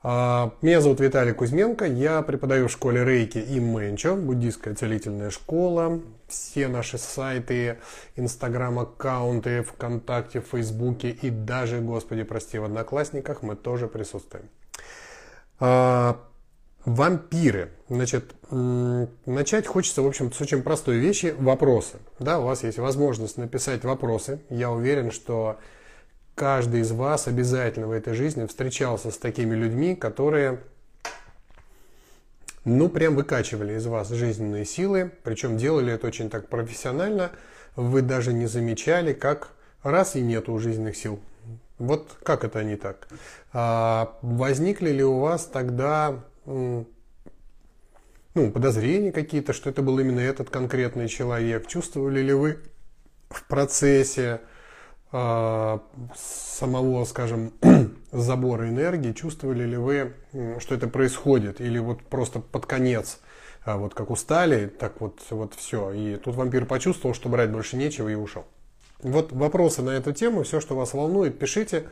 А, меня зовут Виталий Кузьменко, я преподаю в школе Рейки и Мэнчо, буддийская целительная школа. Все наши сайты, инстаграм-аккаунты, ВКонтакте, Фейсбуке и даже, господи, прости, в Одноклассниках мы тоже присутствуем. А, вампиры. Значит, начать хочется, в общем с очень простой вещи – вопросы. Да, у вас есть возможность написать вопросы. Я уверен, что каждый из вас обязательно в этой жизни встречался с такими людьми, которые, ну, прям выкачивали из вас жизненные силы, причем делали это очень так профессионально, вы даже не замечали, как раз и нету жизненных сил. Вот как это не так? А, возникли ли у вас тогда ну, подозрения какие-то, что это был именно этот конкретный человек? Чувствовали ли вы в процессе самого, скажем, забора энергии, чувствовали ли вы, что это происходит, или вот просто под конец, а, вот как устали, так вот, вот все, и тут вампир почувствовал, что брать больше нечего и ушел. Вот вопросы на эту тему, все, что вас волнует, пишите.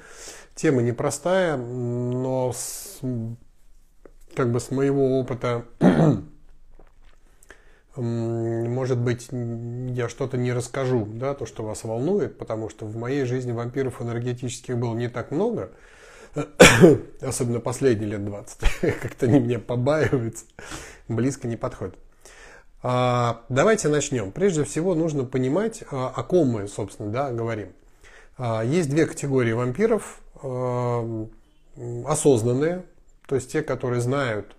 Тема непростая, но с, как бы с моего опыта может быть, я что-то не расскажу, да, то, что вас волнует, потому что в моей жизни вампиров энергетических было не так много, особенно последние лет 20. Как-то они меня побаиваются, близко не подходят. А, давайте начнем. Прежде всего нужно понимать, а, о ком мы, собственно, да, говорим. А, есть две категории вампиров. Осознанные, то есть те, которые знают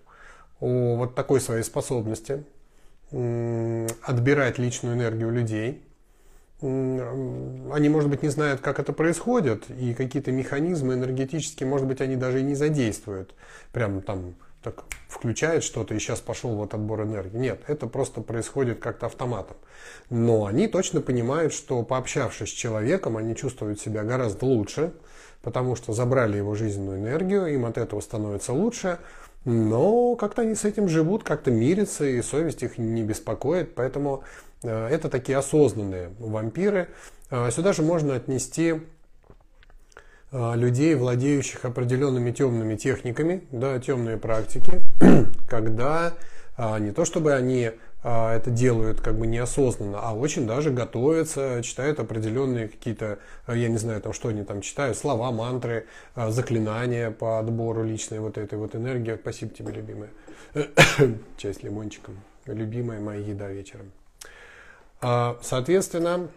о вот такой своей способности – отбирать личную энергию людей. Они, может быть, не знают, как это происходит, и какие-то механизмы энергетические, может быть, они даже и не задействуют. Прям там так включает что-то, и сейчас пошел вот отбор энергии. Нет, это просто происходит как-то автоматом. Но они точно понимают, что пообщавшись с человеком, они чувствуют себя гораздо лучше, потому что забрали его жизненную энергию, им от этого становится лучше, но как-то они с этим живут, как-то мирятся, и совесть их не беспокоит. Поэтому э, это такие осознанные вампиры. Э, сюда же можно отнести э, людей, владеющих определенными темными техниками, да, темные практики, когда не то чтобы они это делают как бы неосознанно, а очень даже готовятся, читают определенные какие-то, а, я не знаю, там, что они там читают, слова, мантры, а, заклинания по отбору личной вот этой вот энергии. Спасибо тебе, любимая. Чай с лимончиком. Любимая моя еда вечером. Соответственно,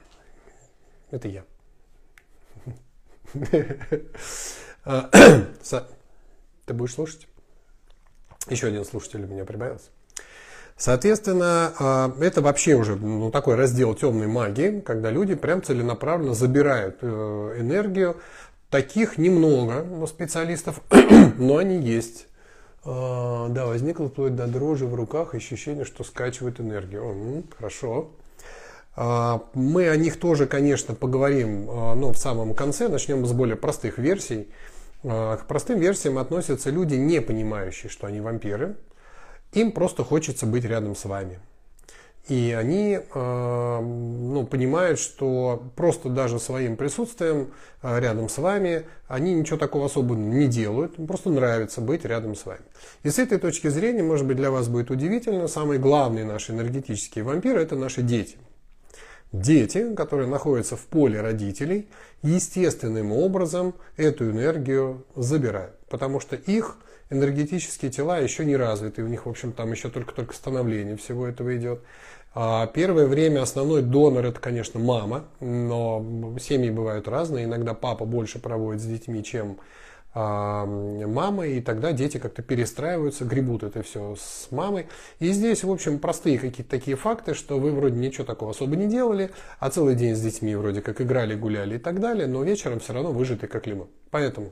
это я. Ты будешь слушать? Еще один слушатель у меня прибавился. Соответственно, а, это вообще уже ну, такой раздел темной магии, когда люди прям целенаправленно забирают э, энергию. Таких немного специалистов, но они есть. А, да, возникло вплоть до дрожи в руках ощущение, что скачивает энергию. Хорошо. А, мы о них тоже, конечно, поговорим но в самом конце. Начнем с более простых версий. К простым версиям относятся люди, не понимающие, что они вампиры. Им просто хочется быть рядом с вами. И они э, ну, понимают, что просто даже своим присутствием э, рядом с вами они ничего такого особенного не делают, им просто нравится быть рядом с вами. И с этой точки зрения, может быть, для вас будет удивительно, самый главный наш энергетический вампир – это наши дети. Дети, которые находятся в поле родителей, естественным образом эту энергию забирают, потому что их – энергетические тела еще не развиты, у них, в общем, там еще только-только становление всего этого идет. А первое время основной донор это, конечно, мама, но семьи бывают разные. Иногда папа больше проводит с детьми, чем а, мама, и тогда дети как-то перестраиваются, гребут это все с мамой. И здесь, в общем, простые какие-то такие факты, что вы вроде ничего такого особо не делали, а целый день с детьми вроде как играли, гуляли и так далее, но вечером все равно выжиты как лимон. Поэтому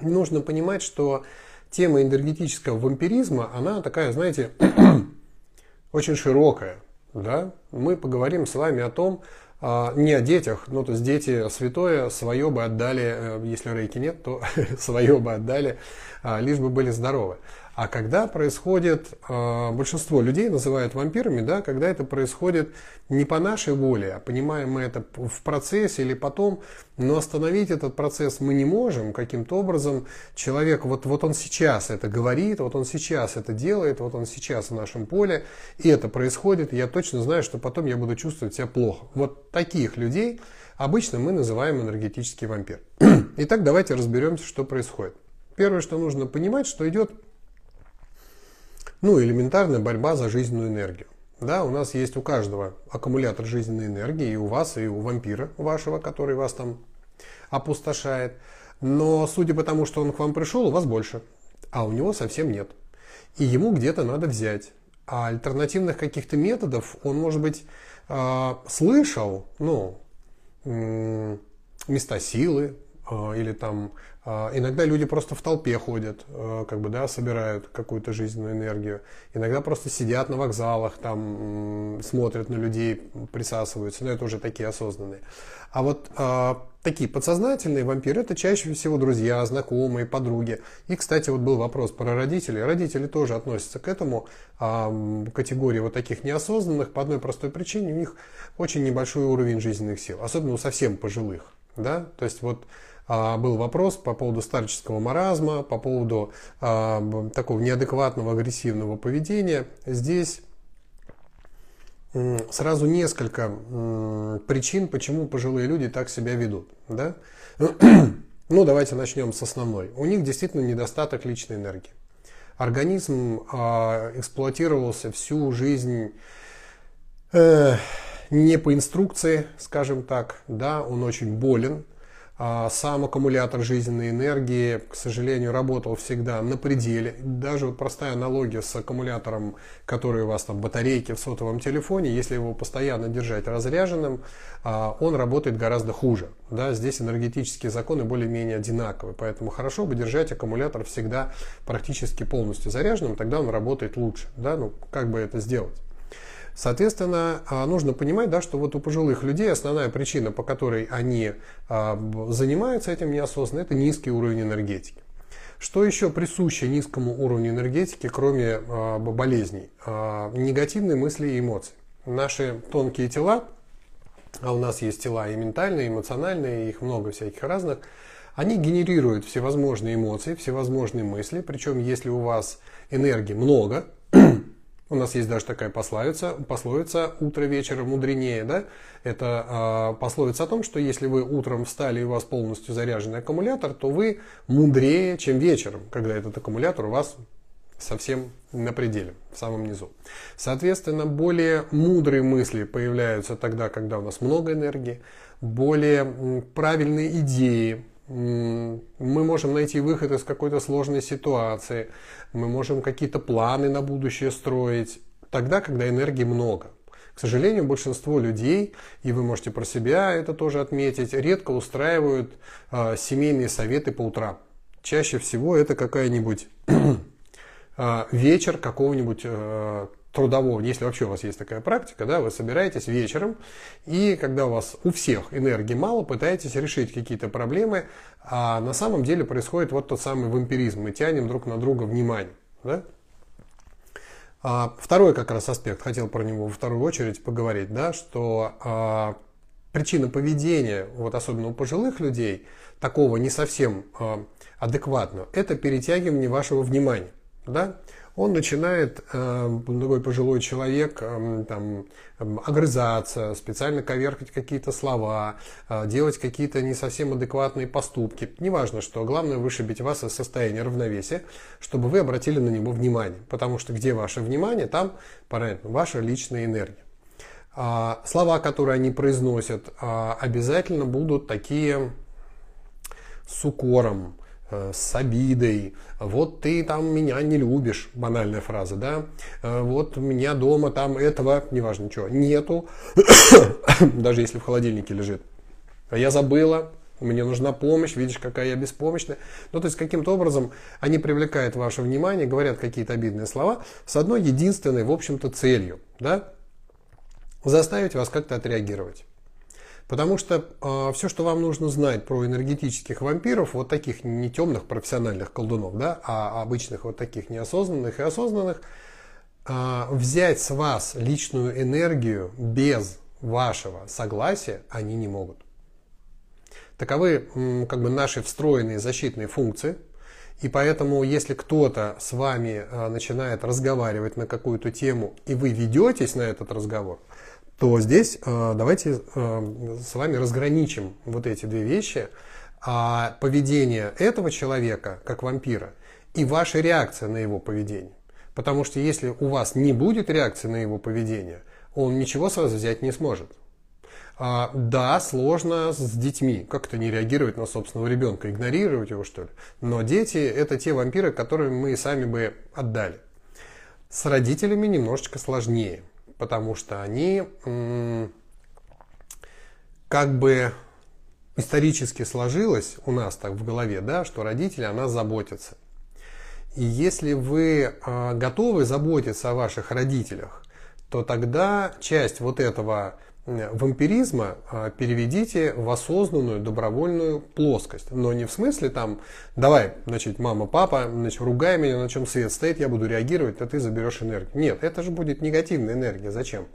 нужно понимать, что тема энергетического вампиризма, она такая, знаете, очень широкая. Да? Мы поговорим с вами о том, а, не о детях, ну то есть дети святое свое бы отдали, э, если рейки нет, то свое бы отдали, а, лишь бы были здоровы. А когда происходит, э, большинство людей называют вампирами, да, когда это происходит не по нашей воле, а понимаем мы это в процессе или потом, но остановить этот процесс мы не можем каким-то образом. Человек, вот, вот он сейчас это говорит, вот он сейчас это делает, вот он сейчас в нашем поле, и это происходит, и я точно знаю, что потом я буду чувствовать себя плохо. Вот таких людей обычно мы называем энергетический вампир. Итак, давайте разберемся, что происходит. Первое, что нужно понимать, что идет ну, элементарная борьба за жизненную энергию. Да, у нас есть у каждого аккумулятор жизненной энергии, и у вас, и у вампира вашего, который вас там опустошает. Но судя по тому, что он к вам пришел, у вас больше, а у него совсем нет. И ему где-то надо взять. А альтернативных каких-то методов он, может быть, э, слышал, ну, э, места силы, а, или там а, иногда люди просто в толпе ходят, а, как бы, да, собирают какую-то жизненную энергию. Иногда просто сидят на вокзалах, там смотрят на людей, присасываются, но это уже такие осознанные. А вот такие подсознательные вампиры это чаще всего друзья, знакомые, подруги. И, кстати, вот был вопрос про родителей. Родители тоже относятся к этому э, категории вот таких неосознанных по одной простой причине. У них очень небольшой уровень жизненных сил, особенно у совсем пожилых. Да? То есть вот а, был вопрос по поводу старческого маразма, по поводу а, такого неадекватного агрессивного поведения. Здесь сразу несколько причин, почему пожилые люди так себя ведут. Да? Ну, давайте начнем с основной. У них действительно недостаток личной энергии. Организм э, эксплуатировался всю жизнь э, не по инструкции, скажем так, да, он очень болен, а сам аккумулятор жизненной энергии, к сожалению, работал всегда на пределе. Даже вот простая аналогия с аккумулятором, который у вас там батарейки в сотовом телефоне, если его постоянно держать разряженным, а, он работает гораздо хуже. Да, здесь энергетические законы более-менее одинаковы, поэтому хорошо бы держать аккумулятор всегда практически полностью заряженным, тогда он работает лучше. Да, ну, как бы это сделать? Соответственно, а, нужно понимать, да, что вот у пожилых людей основная причина, по которой они а, занимаются этим неосознанно, это низкий уровень энергетики. Что еще присуще низкому уровню энергетики, кроме а, болезней? Негативные мысли и эмоции. Наши тонкие тела, а у нас есть тела и ментальные, и эмоциональные, их много всяких разных, они генерируют всевозможные эмоции, всевозможные мысли, причем если у вас энергии много, у нас есть даже такая пословица, пословица «утро вечера мудренее». Да? Это э, пословица о том, что если вы утром встали и у вас полностью заряженный аккумулятор, то вы мудрее, чем вечером, когда этот аккумулятор у вас совсем на пределе, в самом низу. Соответственно, более мудрые мысли появляются тогда, когда у нас много энергии, более правильные идеи мы можем найти выход из какой-то сложной ситуации, мы можем какие-то планы на будущее строить, тогда, когда энергии много. К сожалению, большинство людей, и вы можете про себя это тоже отметить, редко устраивают э, семейные советы по утрам. Чаще всего это какая-нибудь э, вечер какого-нибудь э, трудового, если вообще у вас есть такая практика, да, вы собираетесь вечером, и когда у вас у всех энергии мало, пытаетесь решить какие-то проблемы, а на самом деле происходит вот тот самый вампиризм, мы тянем друг на друга внимание. Да? А, второй как раз аспект, хотел про него во вторую очередь поговорить, да, что а, причина поведения, вот особенно у пожилых людей, такого не совсем а, адекватного, это перетягивание вашего внимания. Да? Он начинает, э, пожилой человек, э, там, огрызаться, специально коверкать какие-то слова, э, делать какие-то не совсем адекватные поступки. Неважно что, главное вышибить вас из состояния равновесия, чтобы вы обратили на него внимание. Потому что где ваше внимание, там, понятно, ваша личная энергия. А, слова, которые они произносят, а, обязательно будут такие с укором, с обидой, вот ты там меня не любишь, банальная фраза, да, э, вот у меня дома там этого, неважно чего, нету, даже если в холодильнике лежит. А я забыла, мне нужна помощь, видишь, какая я беспомощная. Ну, то есть, каким-то образом они привлекают ваше внимание, говорят какие-то обидные слова с одной единственной, в общем-то, целью, да, заставить вас как-то отреагировать. Потому что э, все, что вам нужно знать про энергетических вампиров, вот таких не темных профессиональных колдунов, да, а обычных вот таких неосознанных и осознанных, э, взять с вас личную энергию без вашего согласия они не могут. Таковы как бы наши встроенные защитные функции. И поэтому, если кто-то с вами э, начинает разговаривать на какую-то тему, и вы ведетесь на этот разговор, то здесь э, давайте э, с вами разграничим вот эти две вещи. А поведение этого человека, как вампира, и ваша реакция на его поведение. Потому что если у вас не будет реакции на его поведение, он ничего с вас взять не сможет. А, да, сложно с детьми. Как это не реагировать на собственного ребенка? Игнорировать его, что ли? Но дети – это те вампиры, которые мы сами бы отдали. С родителями немножечко сложнее, потому что они как бы исторически сложилось у нас так в голове, да, что родители о нас заботятся. И если вы э, готовы заботиться о ваших родителях, то тогда часть вот этого вампиризма а, переведите в осознанную добровольную плоскость. Но не в смысле там, давай, значит, мама, папа, значит, ругай меня, на чем свет стоит, я буду реагировать, а ты заберешь энергию. Нет, это же будет негативная энергия. Зачем?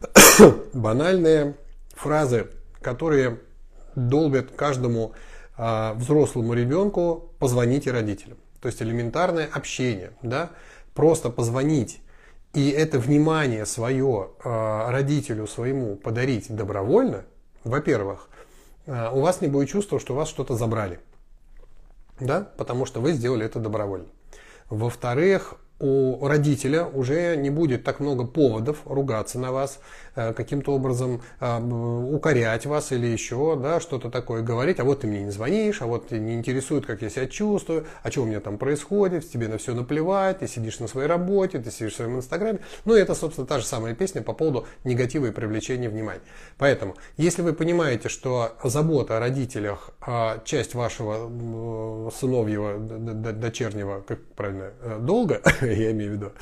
Банальные фразы, которые долбят каждому а, взрослому ребенку, позвоните родителям. То есть элементарное общение, да, просто позвонить и это внимание свое э, родителю своему подарить добровольно, во-первых, э, у вас не будет чувства, что у вас что-то забрали. Да? Потому что вы сделали это добровольно. Во-вторых, у родителя уже не будет так много поводов ругаться на вас, э, каким-то образом э, укорять вас или еще да, что-то такое говорить. А вот ты мне не звонишь, а вот не интересует, как я себя чувствую, а что у меня там происходит, тебе на все наплевать, ты сидишь на своей работе, ты сидишь в своем инстаграме. Ну, это, собственно, та же самая песня по поводу негатива и привлечения внимания. Поэтому, если вы понимаете, что забота о родителях а часть вашего сыновьего, дочернего, как правильно, э, долга, я имею в виду,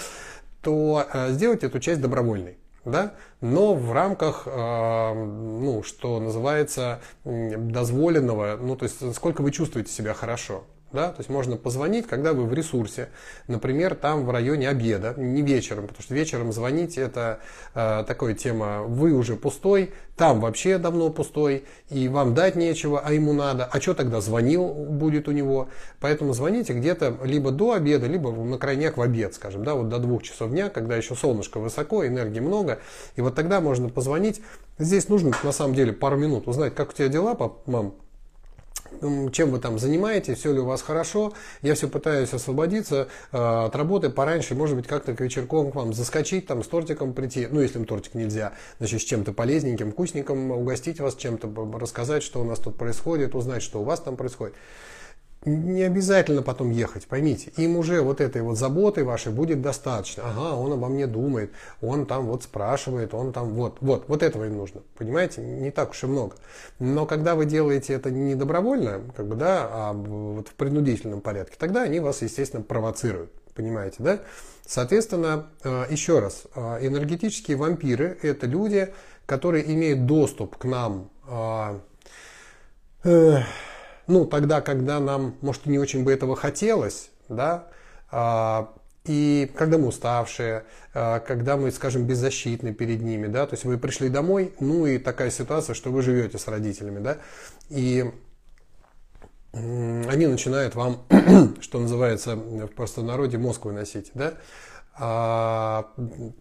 то э, сделайте эту часть добровольной. Да? Но в рамках, э, ну, что называется, дозволенного, ну, то есть сколько вы чувствуете себя хорошо. Да? То есть можно позвонить, когда вы в ресурсе, например, там в районе обеда, не вечером, потому что вечером звонить это э, такая тема, вы уже пустой, там вообще давно пустой, и вам дать нечего, а ему надо, а что тогда звонил будет у него, поэтому звоните где-то либо до обеда, либо на крайняк в обед, скажем, да, вот до двух часов дня, когда еще солнышко высоко, энергии много, и вот тогда можно позвонить. Здесь нужно на самом деле пару минут узнать, как у тебя дела, мам, чем вы там занимаетесь, все ли у вас хорошо. Я все пытаюсь освободиться э, от работы пораньше, может быть, как-то к вечерком к вам заскочить, там с тортиком прийти, ну, если тортик нельзя, значит, с чем-то полезненьким, вкусненьким, угостить вас чем-то, рассказать, что у нас тут происходит, узнать, что у вас там происходит не обязательно потом ехать, поймите. Им уже вот этой вот заботы вашей будет достаточно. Ага, он обо мне думает, он там вот спрашивает, он там вот, вот, вот этого им нужно. Понимаете, не так уж и много. Но когда вы делаете это не добровольно, как бы, да, а вот в принудительном порядке, тогда они вас, естественно, провоцируют. Понимаете, да? Соответственно, э, еще раз, э, энергетические вампиры – это люди, которые имеют доступ к нам э, ну, тогда, когда нам, может, не очень бы этого хотелось, да, а, и когда мы уставшие, а, когда мы, скажем, беззащитны перед ними, да, то есть вы пришли домой, ну и такая ситуация, что вы живете с родителями, да, и они начинают вам, что называется в простонародье, мозг выносить, да, а,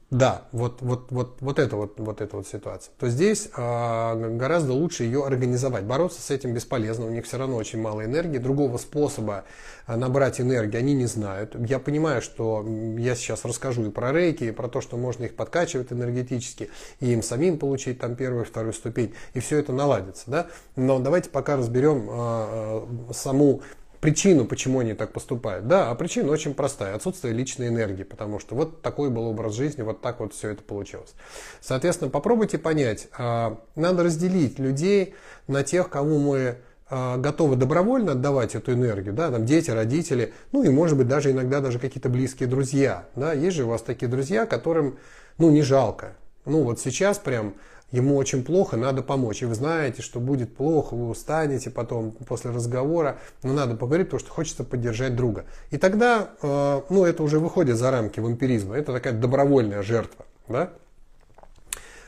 да, вот, вот, вот, вот это вот, вот эта вот ситуация, то здесь а, гораздо лучше ее организовать. Бороться с этим бесполезно, у них все равно очень мало энергии. Другого способа а, набрать энергию они не знают. Я понимаю, что я сейчас расскажу и про рейки, и про то, что можно их подкачивать энергетически, и им самим получить там первую, вторую ступень, и все это наладится. Да? Но давайте пока разберем а, а, саму причину, почему они так поступают. Да, а причина очень простая. Отсутствие личной энергии, потому что вот такой был образ жизни, вот так вот все это получилось. Соответственно, попробуйте понять, а, надо разделить людей на тех, кому мы а, готовы добровольно отдавать эту энергию, да, там дети, родители, ну и может быть даже иногда даже какие-то близкие друзья, да, есть же у вас такие друзья, которым, ну, не жалко, ну вот сейчас прям ему очень плохо, надо помочь. И вы знаете, что будет плохо, вы устанете потом после разговора, но надо поговорить, потому что хочется поддержать друга. И тогда, э, ну, это уже выходит за рамки вампиризма, это такая добровольная жертва, да?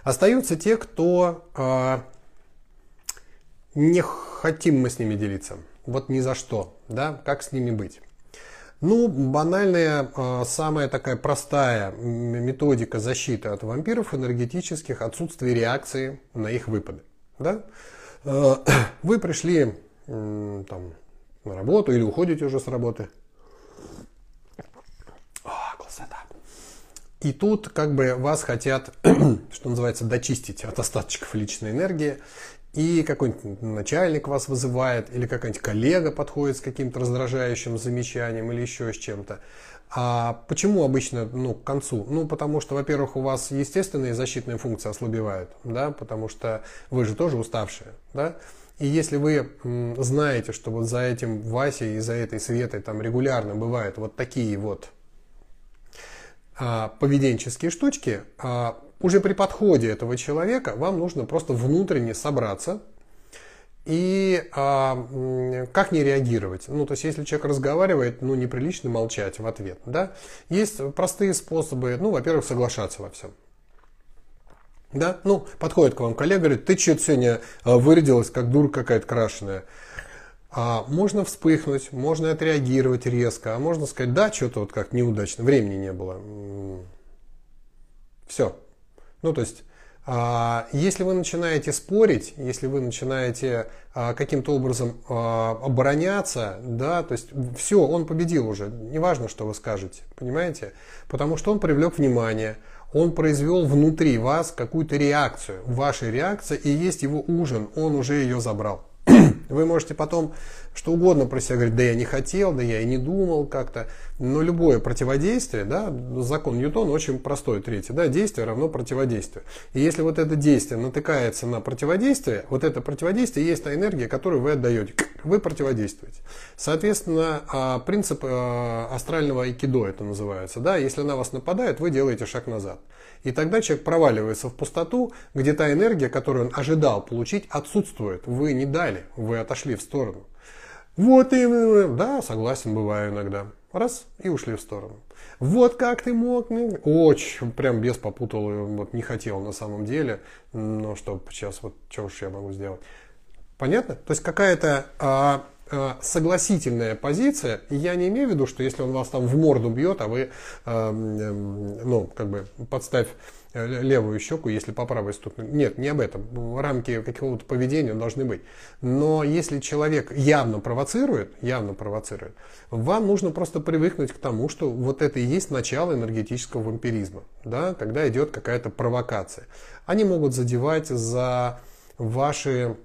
Остаются те, кто э, не хотим мы с ними делиться. Вот ни за что, да, как с ними быть. Ну, банальная, а, самая такая простая методика защиты от вампиров энергетических, отсутствие реакции на их выпады. Да? А, вы пришли там, на работу или уходите уже с работы. О, красота. И тут как бы вас хотят, что называется, дочистить от остаточков личной энергии и какой-нибудь начальник вас вызывает, или какая-нибудь коллега подходит с каким-то раздражающим замечанием или еще с чем-то. А почему обычно ну, к концу? Ну, потому что, во-первых, у вас естественные защитные функции ослабевают, да, потому что вы же тоже уставшие, да. И если вы знаете, что вот за этим Васей и за этой Светой там регулярно бывают вот такие вот поведенческие штучки, а, уже при подходе этого человека вам нужно просто внутренне собраться и а, как не реагировать. Ну, то есть, если человек разговаривает, ну, неприлично молчать в ответ, да. Есть простые способы, ну, во-первых, соглашаться во всем. Да, ну, подходит к вам коллега, говорит, ты что-то сегодня а, вырядилась, как дура какая-то крашеная. А можно вспыхнуть, можно отреагировать резко, а можно сказать, да, что-то вот как неудачно, времени не было. Все, ну, то есть, а, если вы начинаете спорить, если вы начинаете а, каким-то образом а, обороняться, да, то есть все, он победил уже, неважно, что вы скажете, понимаете? Потому что он привлек внимание, он произвел внутри вас какую-то реакцию. Ваша реакция и есть его ужин, он уже ее забрал. Вы можете потом что угодно про себя говорить, да я не хотел, да я и не думал как-то. Но любое противодействие, да, закон Ньютона очень простой, третий, да, действие равно противодействию. И если вот это действие натыкается на противодействие, вот это противодействие есть та энергия, которую вы отдаете. Вы противодействуете. Соответственно, а, принцип а, астрального айкидо это называется, да, если на вас нападает, вы делаете шаг назад. И тогда человек проваливается в пустоту, где та энергия, которую он ожидал получить, отсутствует. Вы не дали, вы отошли в сторону. Вот именно, да, согласен, бываю иногда. Раз, и ушли в сторону. Вот как ты мог? Очень, прям без попутал, вот не хотел на самом деле, но что сейчас, вот что уж я могу сделать. Понятно? То есть какая-то а, согласительная позиция, я не имею в виду, что если он вас там в морду бьет, а вы, а, ну, как бы подставь Э, левую щеку, если по правой ступне. Нет, не об этом. Рамки какого-то поведения должны быть. Но если человек явно провоцирует, явно провоцирует, вам нужно просто привыкнуть к тому, что вот это и есть начало энергетического вампиризма, да, когда идет какая-то провокация. Они могут задевать за ваши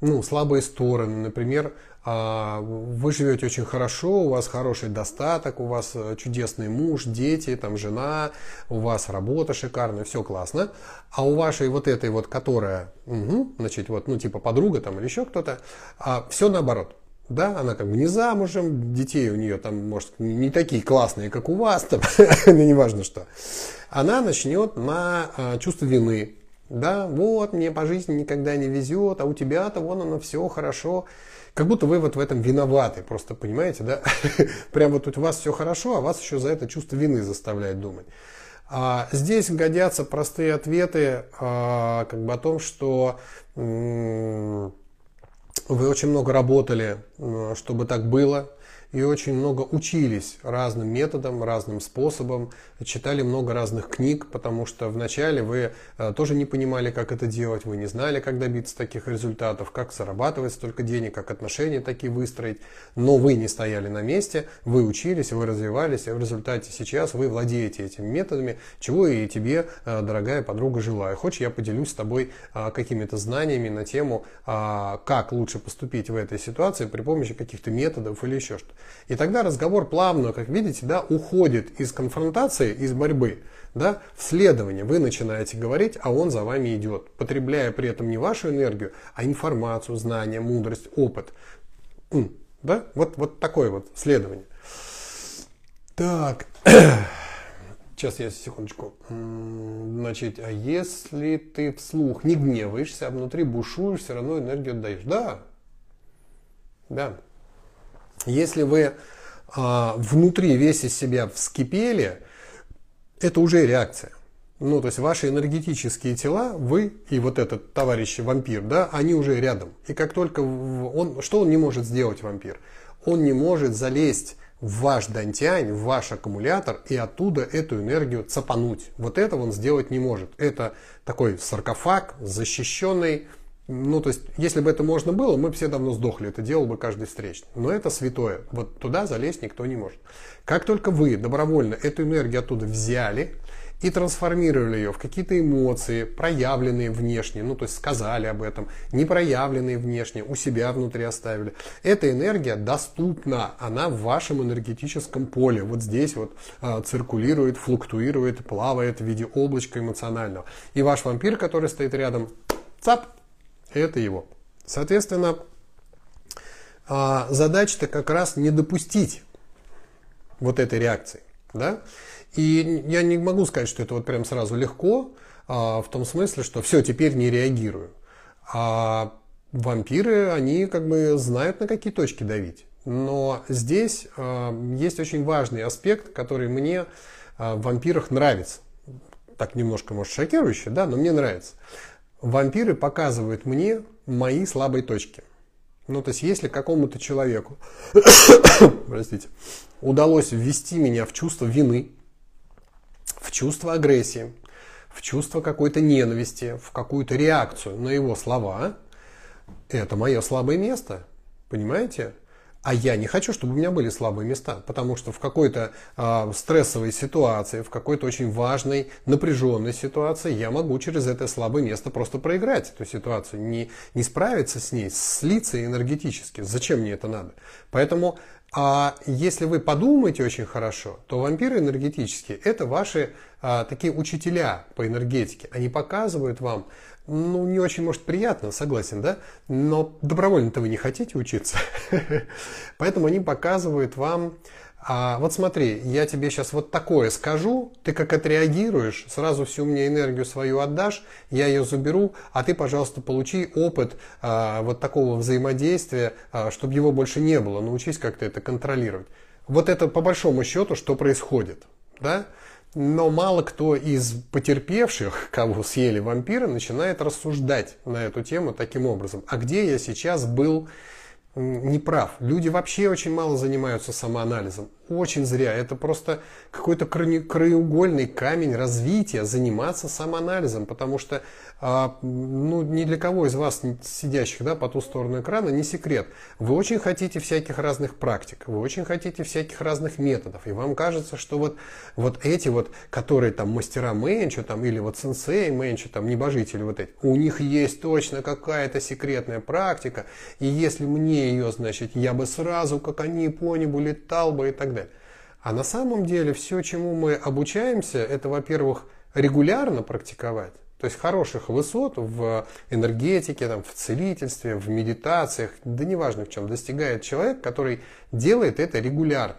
ну, слабые стороны, например, а, вы живете очень хорошо, у вас хороший достаток, у вас э, чудесный муж, дети, там жена, у вас работа шикарная, все классно. А у вашей вот этой вот, которая, угу, значит, вот, ну, типа подруга там или еще кто-то, а, все наоборот. Да, она как бы не замужем, детей у нее там, может, не такие классные, как у вас, там, ну, неважно что. Она начнет на а, чувство вины. Да, вот, мне по жизни никогда не везет, а у тебя-то вон оно все хорошо. Как будто вы вот в этом виноваты, просто понимаете, да? Прям вот у вас все хорошо, а вас еще за это чувство вины заставляет думать. А здесь годятся простые ответы а, как бы о том, что вы очень много работали, чтобы так было, и очень много учились разным методам, разным способам, читали много разных книг, потому что вначале вы э, тоже не понимали, как это делать, вы не знали, как добиться таких результатов, как зарабатывать столько денег, как отношения такие выстроить, но вы не стояли на месте, вы учились, вы развивались, и в результате сейчас вы владеете этими методами, чего и тебе, э, дорогая подруга, желаю. Хочешь, я поделюсь с тобой э, какими-то знаниями на тему, как лучше поступить в этой ситуации при помощи каких-то методов или еще что-то. И тогда разговор плавно, как видите, да, уходит из конфронтации, из борьбы, да, в следование. Вы начинаете говорить, а он за вами идет, потребляя при этом не вашу энергию, а информацию, знания, мудрость, опыт. Да? Вот, вот такое вот следование. Так. Сейчас я секундочку. Значит, а если ты вслух не гневаешься, а внутри бушуешь, все равно энергию отдаешь? Да. Да. Если вы а, внутри весь из себя вскипели, это уже реакция. Ну, то есть ваши энергетические тела, вы и вот этот товарищ вампир, да, они уже рядом. И как только он, что он не может сделать вампир? Он не может залезть в ваш дантянь, в ваш аккумулятор и оттуда эту энергию цапануть. Вот этого он сделать не может. Это такой саркофаг, защищенный. Ну, то есть, если бы это можно было, мы все давно сдохли. Это делал бы каждый встречный. Но это святое. Вот туда залезть никто не может. Как только вы добровольно эту энергию оттуда взяли, и трансформировали ее в какие-то эмоции, проявленные внешне, ну то есть сказали об этом, не проявленные внешне, у себя внутри оставили. Эта энергия доступна, она в вашем энергетическом поле, вот здесь вот э, циркулирует, флуктуирует, плавает в виде облачка эмоционального. И ваш вампир, который стоит рядом, цап, это его. Соответственно, э, задача-то как раз не допустить вот этой реакции. Да? И я не могу сказать, что это вот прям сразу легко, а, в том смысле, что все, теперь не реагирую. А вампиры, они как бы знают, на какие точки давить. Но здесь а, есть очень важный аспект, который мне а, в вампирах нравится. Так немножко, может, шокирующе, да, но мне нравится. Вампиры показывают мне мои слабые точки. Ну, то есть, если какому-то человеку, простите, удалось ввести меня в чувство вины, в чувство агрессии, в чувство какой-то ненависти, в какую-то реакцию на его слова, это мое слабое место. Понимаете? А я не хочу, чтобы у меня были слабые места, потому что в какой-то э, стрессовой ситуации, в какой-то очень важной, напряженной ситуации я могу через это слабое место просто проиграть эту ситуацию, не, не справиться с ней, слиться энергетически. Зачем мне это надо? Поэтому а если вы подумаете очень хорошо, то вампиры энергетические – это ваши а, такие учителя по энергетике. Они показывают вам, ну, не очень, может, приятно, согласен, да? Но добровольно-то вы не хотите учиться. Поэтому они показывают вам а вот смотри, я тебе сейчас вот такое скажу, ты как отреагируешь, сразу всю мне энергию свою отдашь, я ее заберу, а ты, пожалуйста, получи опыт а, вот такого взаимодействия, а, чтобы его больше не было, научись как-то это контролировать. Вот это по большому счету, что происходит, да? Но мало кто из потерпевших, кого съели вампиры, начинает рассуждать на эту тему таким образом. А где я сейчас был не прав. Люди вообще очень мало занимаются самоанализом. Очень зря. Это просто какой-то краеугольный камень развития заниматься самоанализом, потому что а, ну, ни для кого из вас, сидящих да, по ту сторону экрана, не секрет. Вы очень хотите всяких разных практик, вы очень хотите всяких разных методов, и вам кажется, что вот, вот эти вот, которые там мастера менчу, там, или вот сенсей менчу, там, небожители вот эти, у них есть точно какая-то секретная практика, и если мне ее, значит, я бы сразу, как они по небу летал бы и так. А на самом деле все, чему мы обучаемся, это, во-первых, регулярно практиковать, то есть хороших высот в энергетике, там, в целительстве, в медитациях, да неважно в чем, достигает человек, который делает это регулярно.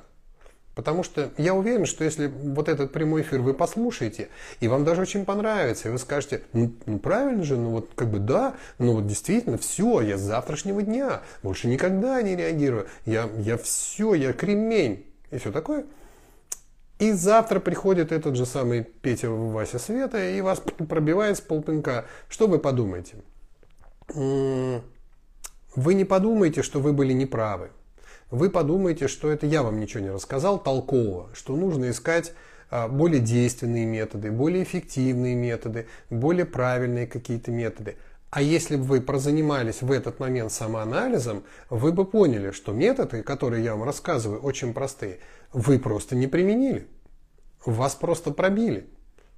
Потому что я уверен, что если вот этот прямой эфир вы послушаете, и вам даже очень понравится, и вы скажете, ну, ну правильно же, ну вот как бы да, ну вот действительно, все, я с завтрашнего дня больше никогда не реагирую, я, я все, я кремень, и все такое – и завтра приходит этот же самый Петя Вася Света и вас пробивает с полпинка. Что вы подумаете? Вы не подумаете, что вы были неправы. Вы подумаете, что это я вам ничего не рассказал толкового, что нужно искать а, более действенные методы, более эффективные методы, более правильные какие-то методы. А если бы вы прозанимались в этот момент самоанализом, вы бы поняли, что методы, которые я вам рассказываю, очень простые, вы просто не применили. Вас просто пробили.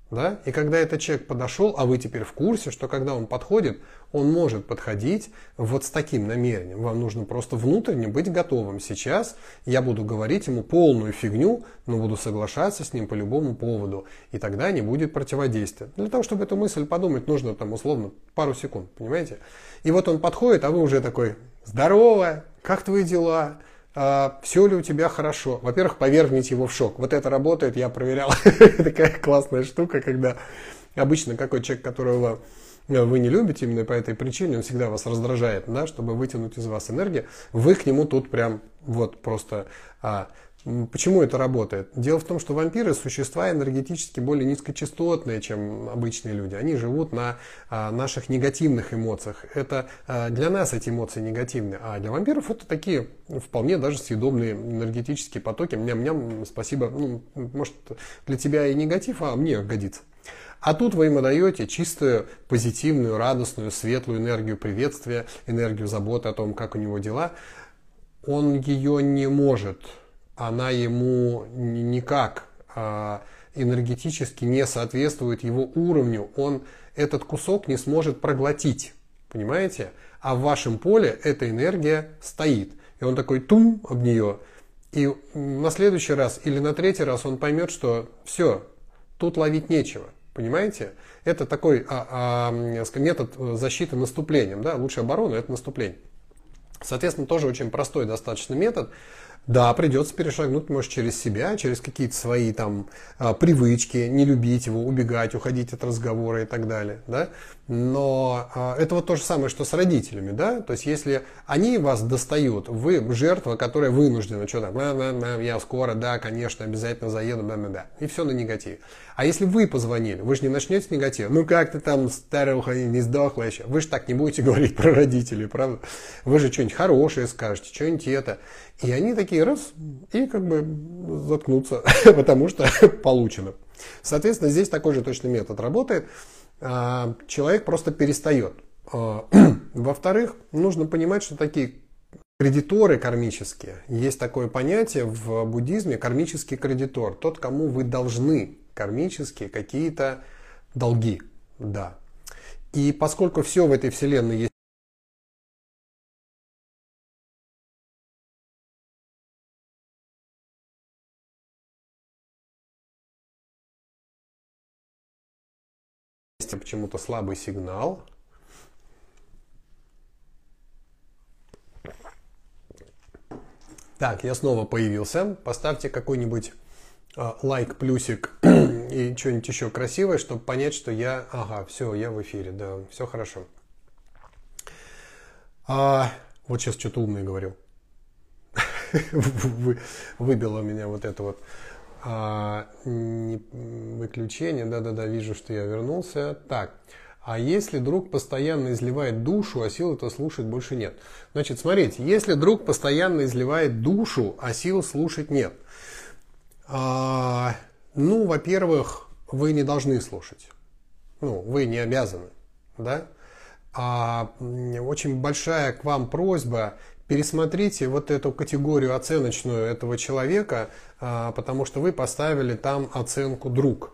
Да? И когда этот человек подошел, а вы теперь в курсе, что когда он подходит, он может подходить вот с таким намерением. Вам нужно просто внутренне быть готовым. Сейчас я буду говорить ему полную фигню, но буду соглашаться с ним по любому поводу. И тогда не будет противодействия. Для того, чтобы эту мысль подумать, нужно там условно пару секунд, понимаете? И вот он подходит, а вы уже такой, здорово, как твои дела? а, все ли у тебя хорошо. Во-первых, повергните его в шок. Вот это работает, я проверял. Такая классная штука, когда обычно какой человек, которого вы не любите именно по этой причине, он всегда вас раздражает, да, чтобы вытянуть из вас энергию, вы к нему тут прям вот просто а, Почему это работает? Дело в том, что вампиры – существа энергетически более низкочастотные, чем обычные люди. Они живут на а, наших негативных эмоциях. Это а, для нас эти эмоции негативные, а для вампиров это такие вполне даже съедобные энергетические потоки. Ням-ням, спасибо. Ну, может, для тебя и негатив, а мне годится. А тут вы ему даете чистую, позитивную, радостную, светлую энергию приветствия, энергию заботы о том, как у него дела. Он ее не может она ему никак а, энергетически не соответствует его уровню, он этот кусок не сможет проглотить, понимаете? А в вашем поле эта энергия стоит. И он такой тум об нее. И на следующий раз или на третий раз он поймет, что все, тут ловить нечего. Понимаете? Это такой а, а, метод защиты наступлением. Да? Лучшая оборона – это наступление. Соответственно, тоже очень простой достаточно метод. Да, придется перешагнуть, может, через себя, через какие-то свои там а, привычки, не любить его, убегать, уходить от разговора и так далее, да. Но а, это вот то же самое, что с родителями, да. То есть, если они вас достают, вы жертва, которая вынуждена, что там, я скоро, да, конечно, обязательно заеду, да, да, да, и все на негативе. А если вы позвонили, вы же не начнете негатив. Ну как ты там старуха не сдохла еще? Вы же так не будете говорить про родителей, правда? Вы же что-нибудь хорошее скажете, что-нибудь это. И они такие раз и как бы заткнутся, потому что получено. Соответственно, здесь такой же точный метод работает. А, человек просто перестает. А, во-вторых, нужно понимать, что такие кредиторы кармические, есть такое понятие в буддизме, кармический кредитор, тот, кому вы должны кармические какие-то долги. Да. И поскольку все в этой вселенной есть почему-то слабый сигнал. Так, я снова появился. Поставьте какой-нибудь э, лайк, плюсик и что-нибудь еще красивое, чтобы понять, что я... Ага, все, я в эфире, да, все хорошо. А, вот сейчас что-то умное говорил. Вы, выбило меня вот это вот а, не, выключение. Да-да-да, вижу, что я вернулся. Так, а если друг постоянно изливает душу, а сил это слушать больше нет? Значит, смотрите, если друг постоянно изливает душу, а сил слушать нет. А, ну, во-первых, вы не должны слушать. Ну, вы не обязаны, да? А очень большая к вам просьба пересмотрите вот эту категорию оценочную этого человека, а, потому что вы поставили там оценку друг.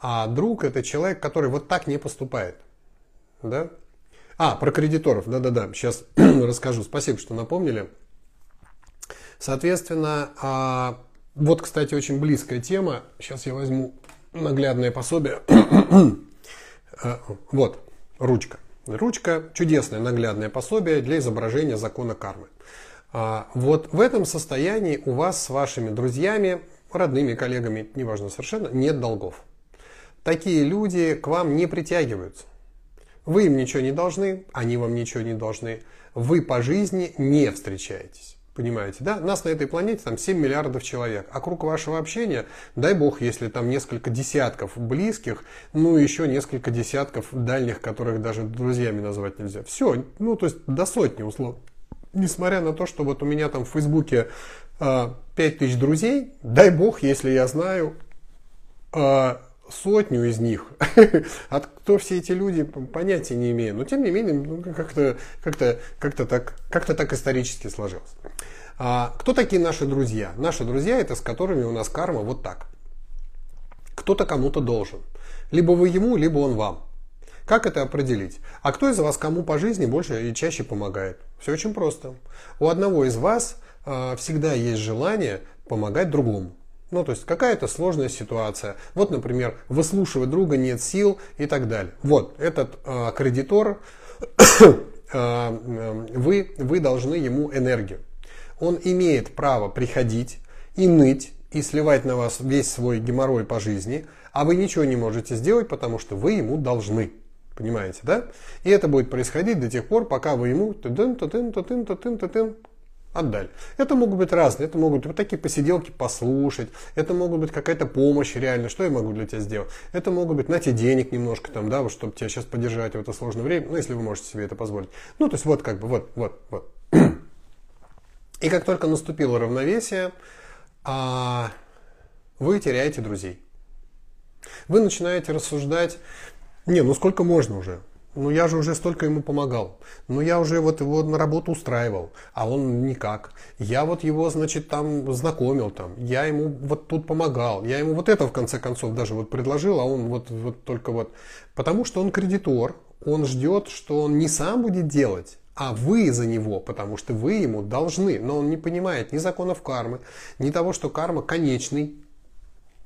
А друг это человек, который вот так не поступает. Да? А, про кредиторов, да-да-да, сейчас расскажу. Спасибо, что напомнили. Соответственно, а, вот, кстати, очень близкая тема. Сейчас я возьму наглядное пособие. А, вот, ручка. Ручка – чудесное наглядное пособие для изображения закона кармы. А, вот в этом состоянии у вас с вашими друзьями, родными, коллегами, неважно совершенно, нет долгов. Такие люди к вам не притягиваются. Вы им ничего не должны, они вам ничего не должны. Вы по жизни не встречаетесь. Понимаете, да? Нас на этой планете там 7 миллиардов человек. А круг вашего общения, дай бог, если там несколько десятков близких, ну еще несколько десятков дальних, которых даже друзьями назвать нельзя. Все, ну то есть до сотни условно. Несмотря на то, что вот у меня там в Фейсбуке э, 5000 друзей, дай бог, если я знаю э, сотню из них. А кто все эти люди, понятия не имею. Но тем не менее, ну, как-то как -то, как -то так, как так исторически сложилось. А, кто такие наши друзья? Наши друзья это с которыми у нас карма вот так. Кто-то кому-то должен. Либо вы ему, либо он вам. Как это определить? А кто из вас кому по жизни больше и чаще помогает? Все очень просто. У одного из вас э, всегда есть желание помогать другому. Ну, то есть какая-то сложная ситуация. Вот, например, выслушивать друга нет сил и так далее. Вот, этот э, кредитор, э, вы, вы должны ему энергию. Он имеет право приходить и ныть, и сливать на вас весь свой геморрой по жизни, а вы ничего не можете сделать, потому что вы ему должны. Понимаете, да? И это будет происходить до тех пор, пока вы ему отдали. Это могут быть разные, это могут быть вот такие посиделки послушать, это могут быть какая-то помощь реально, что я могу для тебя сделать. Это могут быть, на тебе денег немножко там, да, вот, чтобы тебя сейчас поддержать в это сложное время, ну, если вы можете себе это позволить. Ну, то есть вот как бы, вот, вот, вот. И как только наступило равновесие, а, вы теряете друзей. Вы начинаете рассуждать, не, ну сколько можно уже? Ну я же уже столько ему помогал. Ну я уже вот его на работу устраивал, а он никак. Я вот его, значит, там знакомил там. Я ему вот тут помогал. Я ему вот это в конце концов даже вот предложил, а он вот, вот только вот. Потому что он кредитор, он ждет, что он не сам будет делать, а вы за него, потому что вы ему должны. Но он не понимает ни законов кармы, ни того, что карма конечный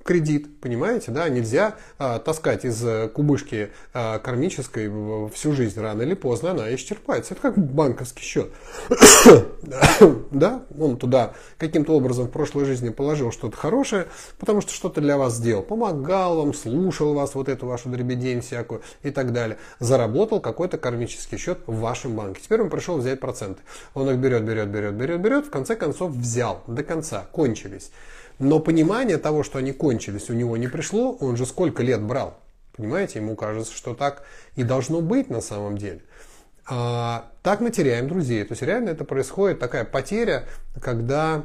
кредит, понимаете, да, нельзя а, таскать из э, кубышки а, кармической всю жизнь, рано или поздно она исчерпается. Это как банковский счет, да, он туда каким-то образом в прошлой жизни положил что-то хорошее, потому что что-то для вас сделал, помогал вам, слушал вас, вот эту вашу дребедень всякую и так далее, заработал какой-то кармический счет в вашем банке. Теперь он пришел взять проценты. Он их берет, берет, берет, берет, берет, в конце концов взял до конца, кончились. Но понимание того, что они кончились, у него не пришло, он же сколько лет брал. Понимаете, ему кажется, что так и должно быть на самом деле. А, так мы теряем друзей. То есть реально это происходит такая потеря, когда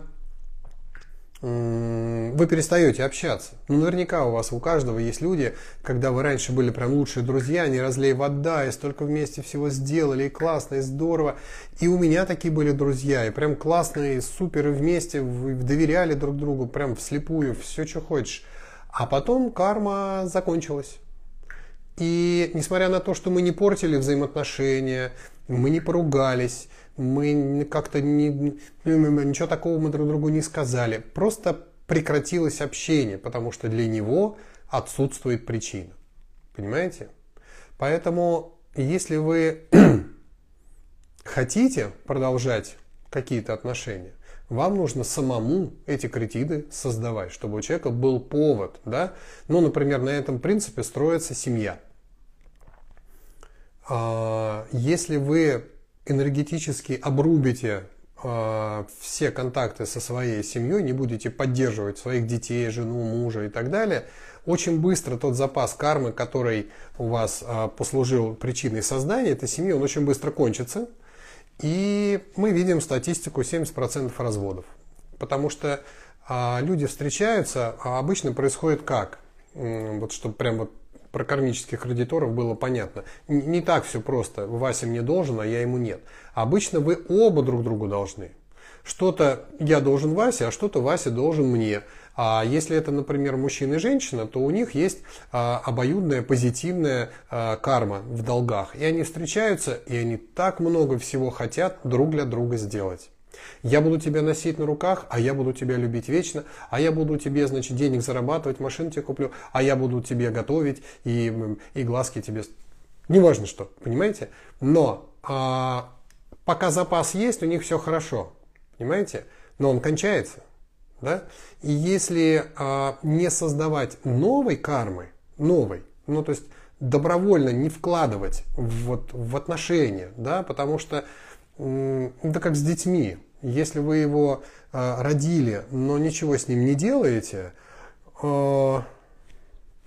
вы перестаете общаться. Ну, наверняка у вас, у каждого есть люди, когда вы раньше были прям лучшие друзья, не разлей вода, и столько вместе всего сделали, и классно, и здорово. И у меня такие были друзья, и прям классные, супер, и вместе вы доверяли друг другу, прям вслепую, все, что хочешь. А потом карма закончилась. И несмотря на то, что мы не портили взаимоотношения, мы не поругались, мы как-то не, ничего такого мы друг другу не сказали. Просто прекратилось общение, потому что для него отсутствует причина. Понимаете? Поэтому, если вы хотите продолжать какие-то отношения, вам нужно самому эти кредиты создавать, чтобы у человека был повод. Да? Ну, например, на этом принципе строится семья. А, если вы энергетически обрубите э, все контакты со своей семьей, не будете поддерживать своих детей, жену, мужа и так далее, очень быстро тот запас кармы, который у вас э, послужил причиной создания этой семьи, он очень быстро кончится. И мы видим статистику 70% разводов. Потому что э, люди встречаются, а обычно происходит как? Вот чтобы прям вот про кармических кредиторов было понятно. Не так все просто. Вася мне должен, а я ему нет. Обычно вы оба друг другу должны. Что-то я должен Васе, а что-то Вася должен мне. А если это, например, мужчина и женщина, то у них есть а, обоюдная позитивная а, карма в долгах. И они встречаются, и они так много всего хотят друг для друга сделать. Я буду тебя носить на руках, а я буду тебя любить вечно, а я буду тебе, значит, денег зарабатывать, машину тебе куплю, а я буду тебе готовить и, и глазки тебе... Неважно что, понимаете? Но а, пока запас есть, у них все хорошо, понимаете? Но он кончается, да? И если а, не создавать новой кармы, новой, ну то есть добровольно не вкладывать в, вот, в отношения, да, потому что это как с детьми. Если вы его э, родили, но ничего с ним не делаете, э,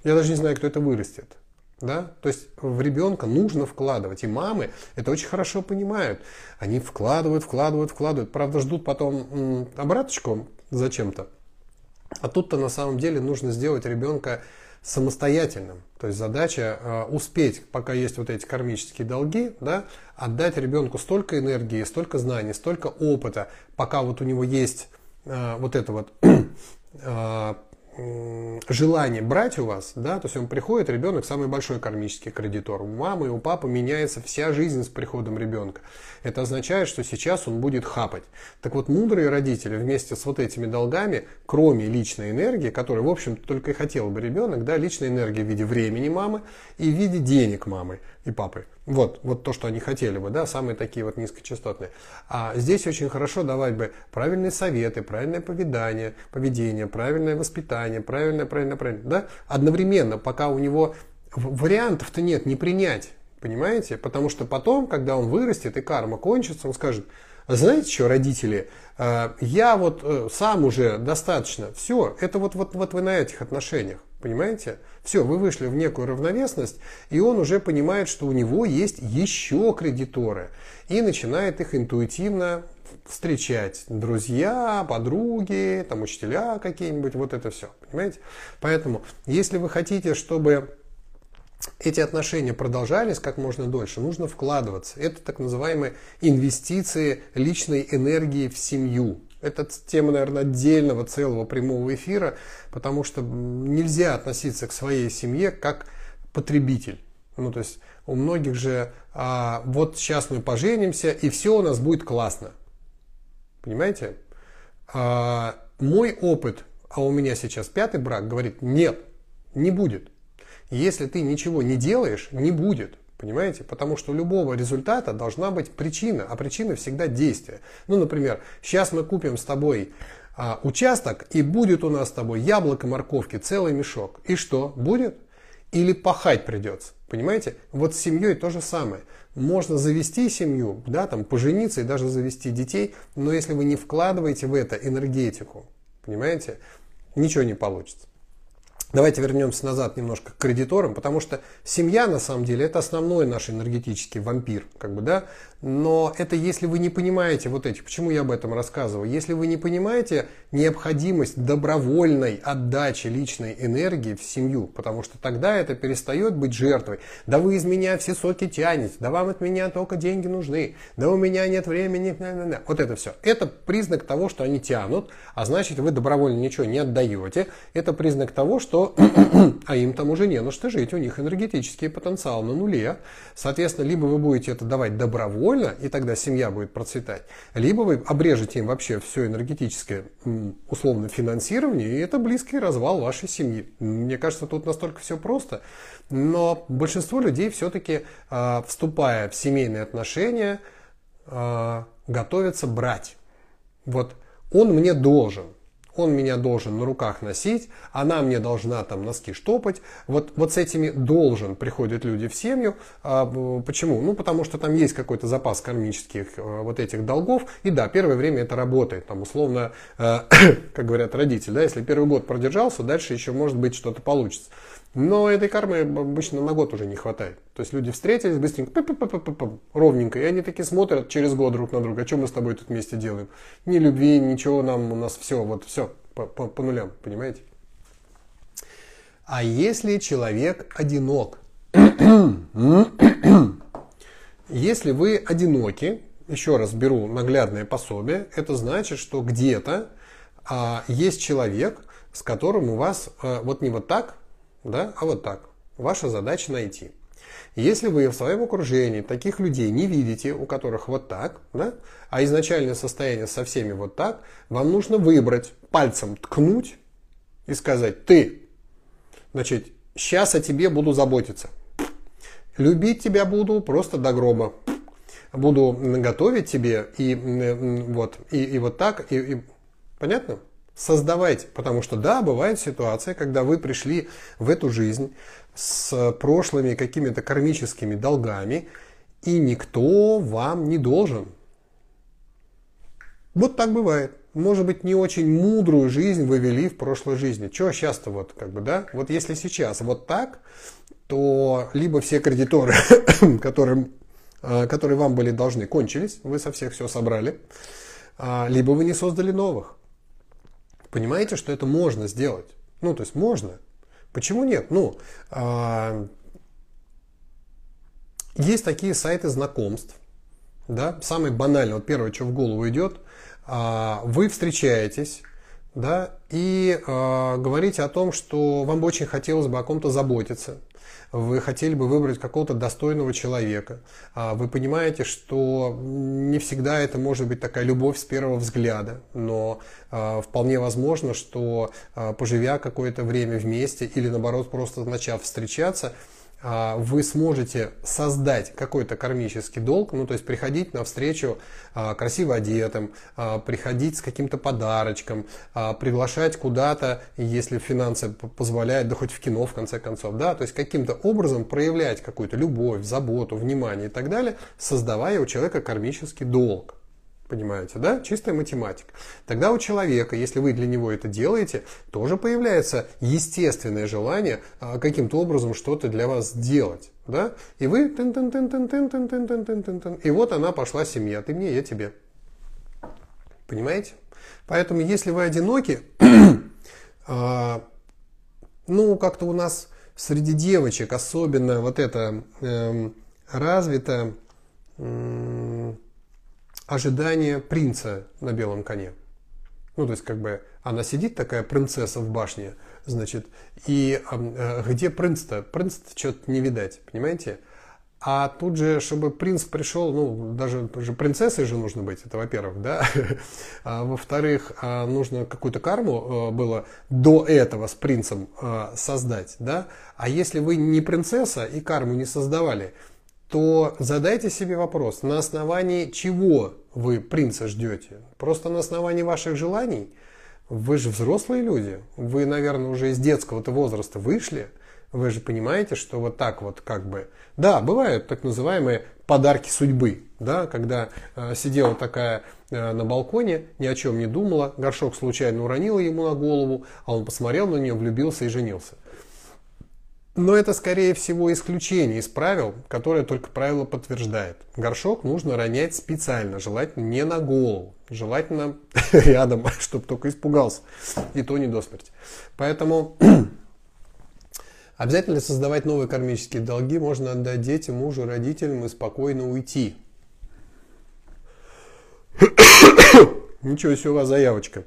я даже не знаю, кто это вырастет. Да? То есть в ребенка нужно вкладывать. И мамы это очень хорошо понимают. Они вкладывают, вкладывают, вкладывают. Правда, ждут потом обраточку зачем-то. А тут-то на самом деле нужно сделать ребенка самостоятельным. То есть задача э, успеть, пока есть вот эти кармические долги, да, отдать ребенку столько энергии, столько знаний, столько опыта, пока вот у него есть э, вот это вот э, желание брать у вас, да, то есть он приходит, ребенок самый большой кармический кредитор. У мамы и у папы меняется вся жизнь с приходом ребенка. Это означает, что сейчас он будет хапать. Так вот, мудрые родители вместе с вот этими долгами, кроме личной энергии, которую, в общем только и хотел бы ребенок, да, личная энергия в виде времени мамы и в виде денег мамы. и папы. Вот, вот то, что они хотели бы, да, самые такие вот низкочастотные. А здесь очень хорошо давать бы правильные советы, правильное поведение, поведение, правильное воспитание, правильное, правильное, правильное, да, одновременно, пока у него вариантов-то нет, не принять, понимаете? Потому что потом, когда он вырастет и карма кончится, он скажет, знаете что, родители, э, я вот э, сам уже достаточно, все, это вот, вот, вот вы на этих отношениях, понимаете? Все, вы вышли в некую равновесность, и он уже понимает, что у него есть еще кредиторы, и начинает их интуитивно встречать. Друзья, подруги, там учителя какие-нибудь, вот это все, понимаете? Поэтому, если вы хотите, чтобы эти отношения продолжались как можно дольше, нужно вкладываться. Это так называемые инвестиции личной энергии в семью. Это тема, наверное, отдельного целого прямого эфира, потому что нельзя относиться к своей семье как потребитель. Ну, то есть у многих же а, вот сейчас мы поженимся, и все у нас будет классно. Понимаете? А, мой опыт, а у меня сейчас пятый брак, говорит, нет, не будет. Если ты ничего не делаешь, не будет. Понимаете? Потому что у любого результата должна быть причина, а причина всегда действие. Ну, например, сейчас мы купим с тобой а, участок, и будет у нас с тобой яблоко, морковки, целый мешок. И что? Будет? Или пахать придется? Понимаете? Вот с семьей то же самое. Можно завести семью, да, там, пожениться и даже завести детей, но если вы не вкладываете в это энергетику, понимаете, ничего не получится. Давайте вернемся назад немножко к кредиторам, потому что семья на самом деле это основной наш энергетический вампир, как бы, да, но это если вы не понимаете вот эти, почему я об этом рассказываю, если вы не понимаете необходимость добровольной отдачи личной энергии в семью, потому что тогда это перестает быть жертвой. Да вы из меня все соки тянете, да вам от меня только деньги нужны, да у меня нет времени, вот это все. Это признак того, что они тянут, а значит вы добровольно ничего не отдаете. Это признак того, что что, а им там уже не на что жить, у них энергетический потенциал на нуле. Соответственно, либо вы будете это давать добровольно, и тогда семья будет процветать, либо вы обрежете им вообще все энергетическое условно финансирование, и это близкий развал вашей семьи. Мне кажется, тут настолько все просто. Но большинство людей все-таки, а, вступая в семейные отношения, а, готовятся брать. Вот он мне должен он меня должен на руках носить, она мне должна там носки штопать. Вот, вот с этими должен приходят люди в семью. А, почему? Ну, потому что там есть какой-то запас кармических а, вот этих долгов. И да, первое время это работает. Там условно, а, как говорят родители, да, если первый год продержался, дальше еще может быть что-то получится. Но этой кармы обычно на год уже не хватает. То есть люди встретились быстренько, ровненько, и они такие смотрят через год друг на друга, а что мы с тобой тут вместе делаем? Ни любви, ничего нам, у нас все, вот все, по, по, по нулям, понимаете? А если человек одинок? если вы одиноки, еще раз беру наглядное пособие, это значит, что где-то а, есть человек, с которым у вас а, вот не вот так, да, а вот так. Ваша задача найти. Если вы в своем окружении таких людей не видите, у которых вот так, да, а изначальное состояние со всеми вот так, вам нужно выбрать, пальцем ткнуть и сказать, ты, значит, сейчас о тебе буду заботиться. Любить тебя буду просто до гроба. Буду готовить тебе и вот, и, и вот так, и, и... понятно? Создавайте, потому что да, бывает ситуация, когда вы пришли в эту жизнь с прошлыми какими-то кармическими долгами, и никто вам не должен. Вот так бывает. Может быть, не очень мудрую жизнь вы вели в прошлой жизни. Чего сейчас-то вот, как бы, да? Вот если сейчас вот так, то либо все кредиторы, которым, а, которые вам были должны, кончились, вы со всех все собрали, а, либо вы не создали новых. Понимаете, что это можно сделать? Ну, то есть можно. Почему нет? Ну, а, есть такие сайты знакомств, да, самый банальный, вот первое, что в голову идет, а, вы встречаетесь, да, и э, говорите о том, что вам бы очень хотелось бы о ком-то заботиться, вы хотели бы выбрать какого-то достойного человека, а вы понимаете, что не всегда это может быть такая любовь с первого взгляда, но а, вполне возможно, что а, поживя какое-то время вместе или наоборот просто начав встречаться, вы сможете создать какой-то кармический долг, ну то есть приходить на встречу а, красиво одетым, а, приходить с каким-то подарочком, приглашать куда-то, если финансы позволяют, да хоть в кино в конце концов, да, то есть каким-то образом проявлять какую-то любовь, заботу, внимание и так далее, создавая у человека кармический долг. Понимаете, да? Чистая математика. Тогда у человека, если вы для него это делаете, тоже появляется естественное желание а, каким-то образом что-то для вас сделать, Да? И вы... И вот она пошла семья. Ты мне, я тебе. Понимаете? Поэтому, если вы одиноки, ну, как-то у нас среди девочек особенно вот это развито ожидание принца на белом коне. Ну, то есть, как бы, она сидит такая принцесса в башне, значит, и э, где принц-то? Принц-то что-то не видать, понимаете? А тут же, чтобы принц пришел, ну, даже же принцессой же нужно быть, это во-первых, да. А, во-вторых, а, нужно какую-то карму э, было до этого с принцем э, создать, да. А если вы не принцесса и карму не создавали, то задайте себе вопрос, на основании чего вы принца ждете? Просто на основании ваших желаний? Вы же взрослые люди, вы, наверное, уже из детского-то возраста вышли, вы же понимаете, что вот так вот как бы... Да, бывают так называемые подарки судьбы, да, когда э, сидела такая э, на балконе, ни о чем не думала, горшок случайно уронила ему на голову, а он посмотрел на нее, влюбился и женился. Но это, скорее всего, исключение из правил, которое только правило подтверждает. Горшок нужно ронять специально, желательно не на голову, желательно рядом, чтобы только испугался, и то не до смерти. Поэтому обязательно создавать новые кармические долги можно отдать детям, мужу, родителям и спокойно уйти. Ничего себе у вас заявочка.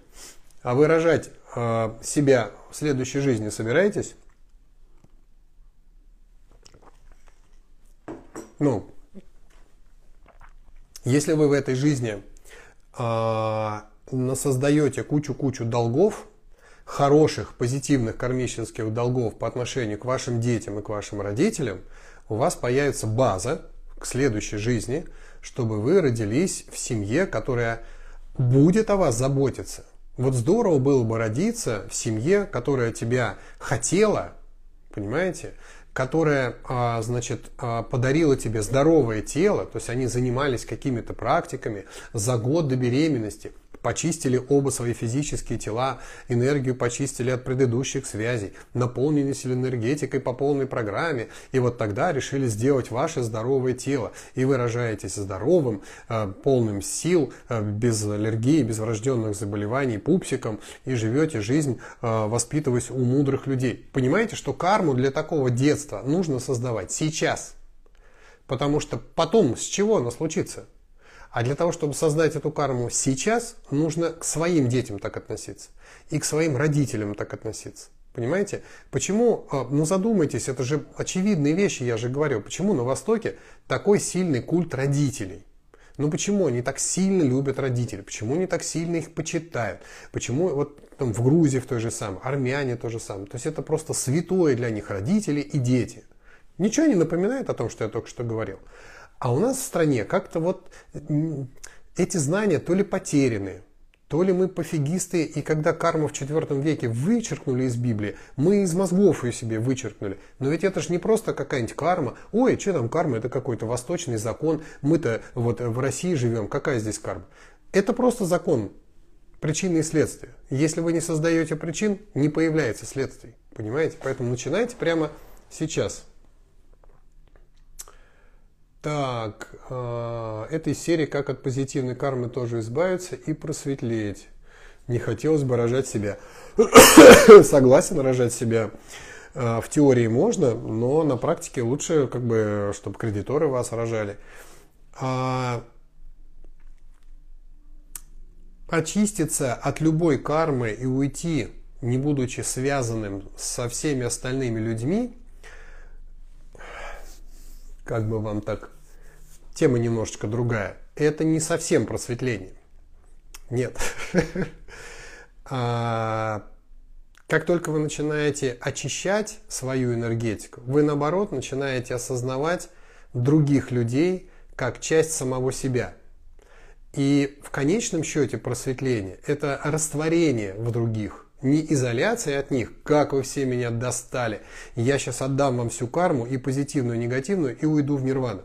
А выражать э, себя в следующей жизни собираетесь? Ну, если вы в этой жизни э, насоздаете кучу-кучу долгов, хороших, позитивных кармических долгов по отношению к вашим детям и к вашим родителям, у вас появится база к следующей жизни, чтобы вы родились в семье, которая будет о вас заботиться. Вот здорово было бы родиться в семье, которая тебя хотела, понимаете? Которая, а, значит, а, подарила тебе здоровое тело, то есть они занимались какими-то практиками за год до беременности, почистили оба свои физические тела, энергию почистили от предыдущих связей, наполнились энергетикой по полной программе, и вот тогда решили сделать ваше здоровое тело. И вы рожаетесь здоровым, э, полным сил, э, без аллергии, без врожденных заболеваний, пупсиком, и живете жизнь, э, воспитываясь у мудрых людей. Понимаете, что карму для такого детства нужно создавать сейчас. Потому что потом с чего она случится? А для того, чтобы создать эту карму сейчас, нужно к своим детям так относиться. И к своим родителям так относиться. Понимаете? Почему, а, ну задумайтесь, это же очевидные вещи, я же говорил. Почему на Востоке такой сильный культ родителей? Ну почему они так сильно любят родителей? Почему они так сильно их почитают? Почему вот там в Грузии в той же самой, армяне то же самое. То есть это просто святое для них родители и дети. Ничего не напоминает о том, что я только что говорил. А у нас в стране как-то вот эти знания то ли потеряны, то ли мы пофигисты, и когда карму в IV веке вычеркнули из Библии, мы из мозгов ее себе вычеркнули. Но ведь это же не просто какая-нибудь карма. Ой, что там карма, это какой-то восточный закон. Мы-то вот в России живем, какая здесь карма? Это просто закон причины и следствия. Если вы не создаете причин, не появляется следствий. Понимаете? Поэтому начинайте прямо сейчас. Так, э, этой серии «Как от позитивной кармы тоже избавиться и просветлеть». Не хотелось бы рожать себя. Согласен, рожать себя э, в теории можно, но на практике лучше, как бы, чтобы кредиторы вас рожали. А, очиститься от любой кармы и уйти, не будучи связанным со всеми остальными людьми, как бы вам так, тема немножечко другая. Это не совсем просветление. Нет. А, Как только вы начинаете очищать свою энергетику, вы наоборот начинаете осознавать других людей как часть самого себя. И в конечном счете просветление – это растворение в других, не изоляция от них, как вы все меня достали, я сейчас отдам вам всю карму и позитивную, и негативную, и уйду в нирвану.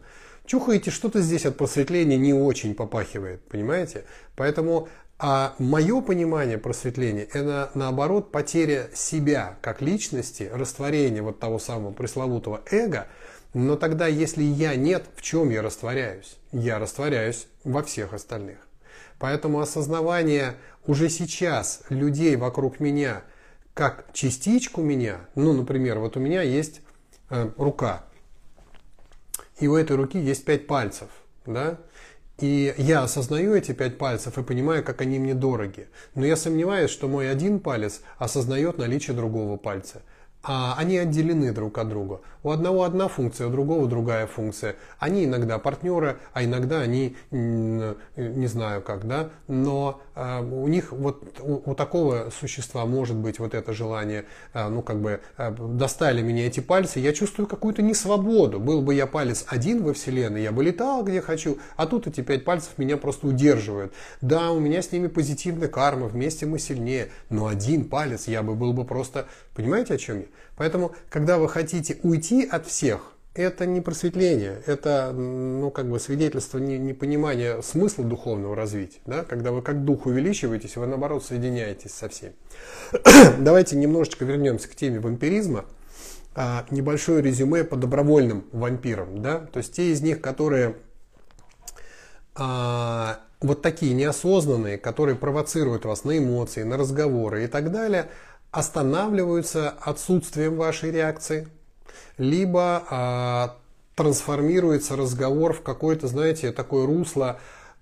Чухаете, что-то здесь от просветления не очень попахивает, понимаете? Поэтому а мое понимание просветления – это, наоборот, потеря себя как личности, растворение вот того самого пресловутого эго. Но тогда, если я нет, в чем я растворяюсь? Я растворяюсь во всех остальных. Поэтому осознавание уже сейчас людей вокруг меня как частичку меня, ну, например, вот у меня есть э, рука, и у этой руки есть пять пальцев, да, и я осознаю эти пять пальцев и понимаю, как они мне дороги. Но я сомневаюсь, что мой один палец осознает наличие другого пальца а они отделены друг от друга. У одного одна функция, у другого другая функция. Они иногда партнеры, а иногда они не знаю как, да, но э, у них вот у, у такого существа может быть вот это желание, э, ну как бы э, достали меня эти пальцы, я чувствую какую-то несвободу. Был бы я палец один во вселенной, я бы летал где хочу, а тут эти пять пальцев меня просто удерживают. Да, у меня с ними позитивная карма, вместе мы сильнее, но один палец я бы был бы просто, понимаете о чем я? Поэтому, когда вы хотите уйти от всех, это не просветление, это ну, как бы свидетельство непонимания смысла духовного развития. Да? Когда вы как дух увеличиваетесь, вы наоборот соединяетесь со всеми. Давайте немножечко вернемся к теме вампиризма. А, небольшое резюме по добровольным вампирам. Да? То есть те из них, которые а, вот такие неосознанные, которые провоцируют вас на эмоции, на разговоры и так далее – останавливаются отсутствием вашей реакции, либо а, трансформируется разговор в какое-то, знаете, такое русло.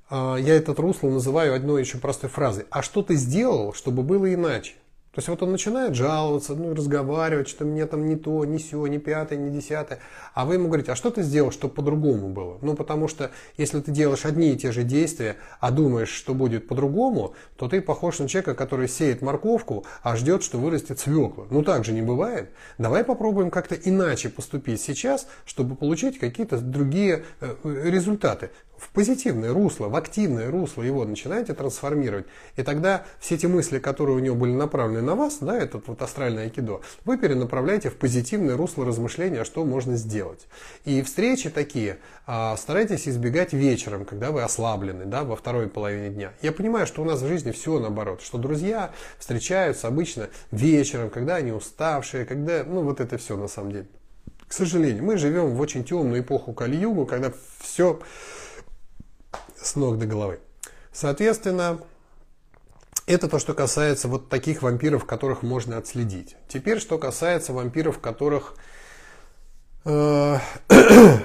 А, я этот русло называю одной еще простой фразой. А что ты сделал, чтобы было иначе? То есть вот он начинает жаловаться, ну, разговаривать, что мне там не то, не все, не пятое, не десятое. А вы ему говорите, а что ты сделал, чтобы по-другому было? Ну, потому что если ты делаешь одни и те же действия, а думаешь, что будет по-другому, то ты похож на человека, который сеет морковку, а ждет, что вырастет свекла. Ну, так же не бывает. Давай попробуем как-то иначе поступить сейчас, чтобы получить какие-то другие э, результаты в позитивное русло, в активное русло его начинаете трансформировать. И тогда все эти мысли, которые у него были направлены на вас, да, этот вот астральный айкидо, вы перенаправляете в позитивное русло размышления, что можно сделать. И встречи такие а, старайтесь избегать вечером, когда вы ослаблены, да, во второй половине дня. Я понимаю, что у нас в жизни все наоборот, что друзья встречаются обычно вечером, когда они уставшие, когда, ну вот это все на самом деле. К сожалению, мы живем в очень темную эпоху Кали-Югу, когда все с ног до головы. Соответственно, это то, что касается вот таких вампиров, которых можно отследить. Теперь, что касается вампиров, которых э,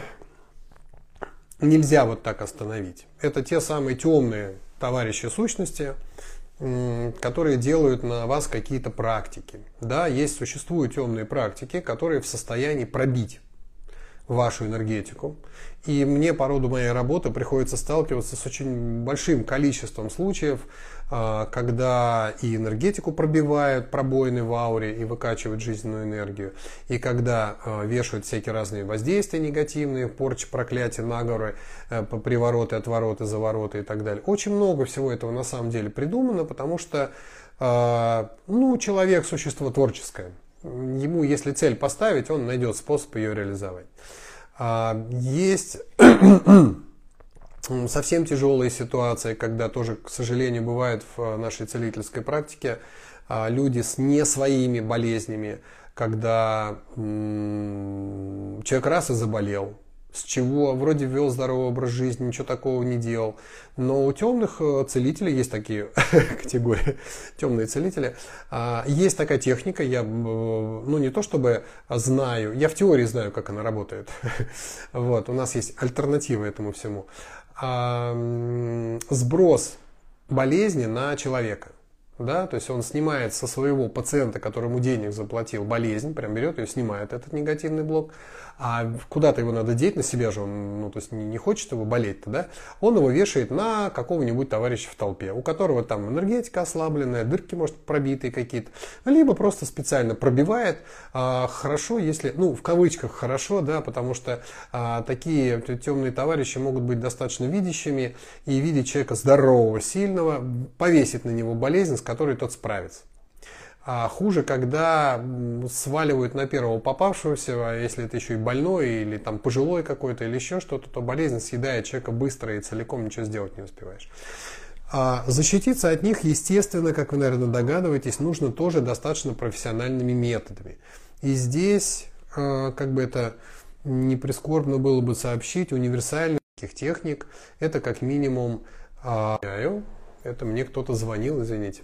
нельзя вот так остановить. Это те самые темные товарищи сущности, которые делают на вас какие-то практики. Да, есть, существуют темные практики, которые в состоянии пробить вашу энергетику. И мне по роду моей работы приходится сталкиваться с очень большим количеством случаев, а, когда и энергетику пробивают пробоины в ауре и выкачивают жизненную энергию, и когда а, вешают всякие разные воздействия негативные, порчи, проклятия, наговоры, э, привороты, отвороты, завороты и так далее. Очень много всего этого на самом деле придумано, потому что а, ну, человек – существо творческое. Ему, если цель поставить, он найдет способ ее реализовать. А, есть совсем тяжелые ситуации, когда тоже, к сожалению, бывает в нашей целительской практике а, люди с не своими болезнями, когда человек раз и заболел, с чего вроде вел здоровый образ жизни, ничего такого не делал. Но у темных э, целителей есть такие категории, темные целители. А, есть такая техника, я, ну не то чтобы знаю, я в теории знаю, как она работает. вот, у нас есть альтернатива этому всему. А, сброс болезни на человека. Да, то есть он снимает со своего пациента, которому денег заплатил, болезнь, прям берет ее, снимает этот негативный блок, а куда-то его надо деть, на себя же он, ну, то есть не, хочет его болеть-то, да, он его вешает на какого-нибудь товарища в толпе, у которого там энергетика ослабленная, дырки, может, пробитые какие-то, либо просто специально пробивает, а, хорошо, если, ну, в кавычках хорошо, да, потому что а, такие темные товарищи могут быть достаточно видящими и видеть человека здорового, сильного, повесить на него болезнь, которой тот справится. А хуже, когда сваливают на первого попавшегося, а если это еще и больной, или там пожилой какой-то, или еще что-то, то болезнь съедает человека быстро и целиком ничего сделать не успеваешь. А защититься от них, естественно, как вы, наверное, догадываетесь, нужно тоже достаточно профессиональными методами. И здесь, а, как бы это не прискорбно было бы сообщить, универсальных техник это как минимум, а, это мне кто-то звонил, извините,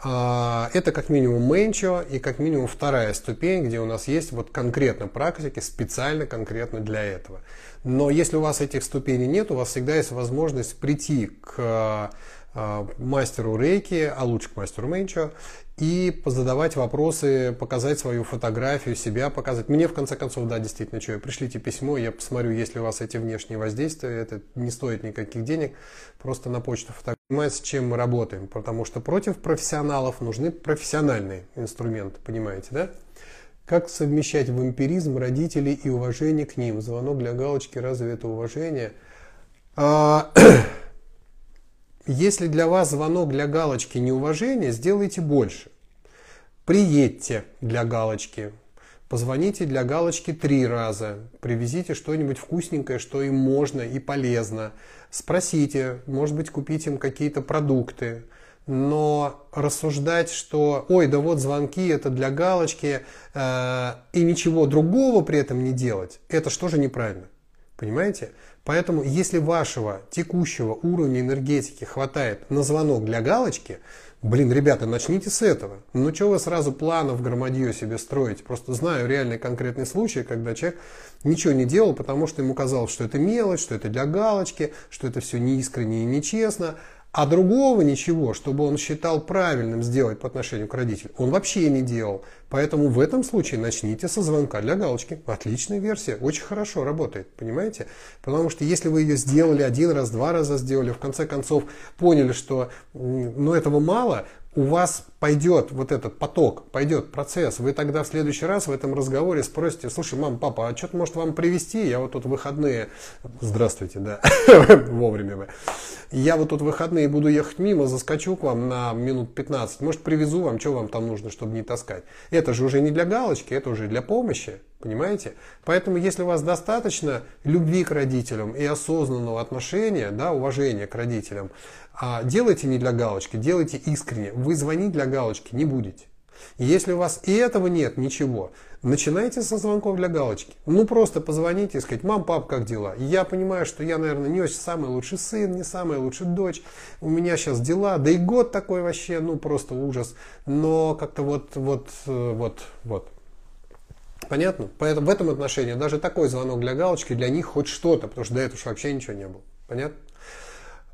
это как минимум менчо и как минимум вторая ступень, где у нас есть вот конкретно практики, специально конкретно для этого. Но если у вас этих ступеней нет, у вас всегда есть возможность прийти к а, мастеру рейки, а лучше к мастеру менчо, и позадавать вопросы, показать свою фотографию, себя показать. Мне, в конце концов, да, действительно, что, пришлите письмо, я посмотрю, есть ли у вас эти внешние воздействия, это не стоит никаких денег, просто на почту фотографировать, с чем мы работаем, потому что против профессионалов нужны профессиональные инструменты, понимаете, да? Как совмещать вампиризм родителей и уважение к ним? Звонок для галочки, разве это уважение? А, Если для вас звонок для галочки неуважение, сделайте больше. Приедьте для галочки. Позвоните для галочки три раза. Привезите что-нибудь вкусненькое, что им можно и полезно. Спросите, может быть, купите им какие-то продукты. Но рассуждать, что ой, да вот звонки это для галочки, э, и ничего другого при этом не делать, это что же неправильно? Понимаете? Поэтому, если вашего текущего уровня энергетики хватает на звонок для галочки, блин, ребята, начните с этого. Ну, что вы сразу планов громадье себе строите? Просто знаю реальный конкретный случай, когда человек ничего не делал, потому что ему казалось, что это мелочь, что это для галочки, что это все неискренне и нечестно. А другого ничего, чтобы он считал правильным сделать по отношению к родителю, он вообще не делал. Поэтому в этом случае начните со звонка для галочки. Отличная версия, очень хорошо работает, понимаете? Потому что если вы ее сделали один раз, два раза сделали, в конце концов поняли, что ну, этого мало, у вас пойдет вот этот поток, пойдет процесс, вы тогда в следующий раз в этом разговоре спросите, слушай, мам, папа, а что-то может вам привезти? Я вот тут выходные, здравствуйте, да, вовремя вы. Я вот тут выходные буду ехать мимо, заскочу к вам на минут 15, может привезу вам, что вам там нужно, чтобы не таскать. Это же уже не для галочки, это уже для помощи, понимаете? Поэтому если у вас достаточно любви к родителям и осознанного отношения, да, уважения к родителям, а делайте не для галочки, делайте искренне. Вы звонить для галочки не будете. Если у вас и этого нет, ничего, начинайте со звонков для галочки. Ну, просто позвоните и сказать, мам, пап, как дела? Я понимаю, что я, наверное, не очень самый лучший сын, не самая лучшая дочь. У меня сейчас дела, да и год такой вообще, ну, просто ужас. Но как-то вот, вот, вот, вот. Понятно? Поэтому в этом отношении даже такой звонок для галочки для них хоть что-то, потому что до этого вообще ничего не было. Понятно?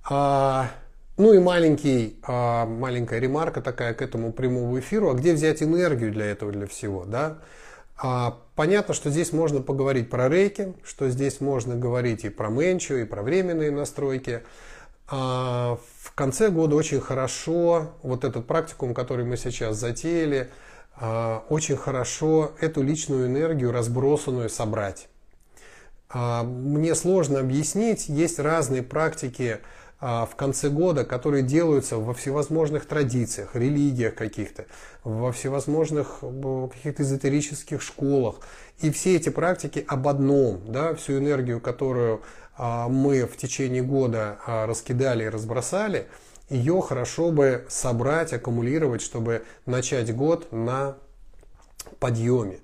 А, ну и маленький, а, маленькая ремарка такая к этому прямому эфиру. А где взять энергию для этого, для всего? Да? А, понятно, что здесь можно поговорить про рейки, что здесь можно говорить и про менчу, и про временные настройки. А, в конце года очень хорошо вот этот практикум, который мы сейчас затеяли, очень хорошо эту личную энергию разбросанную собрать. Мне сложно объяснить, есть разные практики, в конце года, которые делаются во всевозможных традициях, религиях каких-то, во всевозможных каких-то эзотерических школах. И все эти практики об одном, да, всю энергию, которую а, мы в течение года а, раскидали и разбросали, ее хорошо бы собрать, аккумулировать, чтобы начать год на подъеме.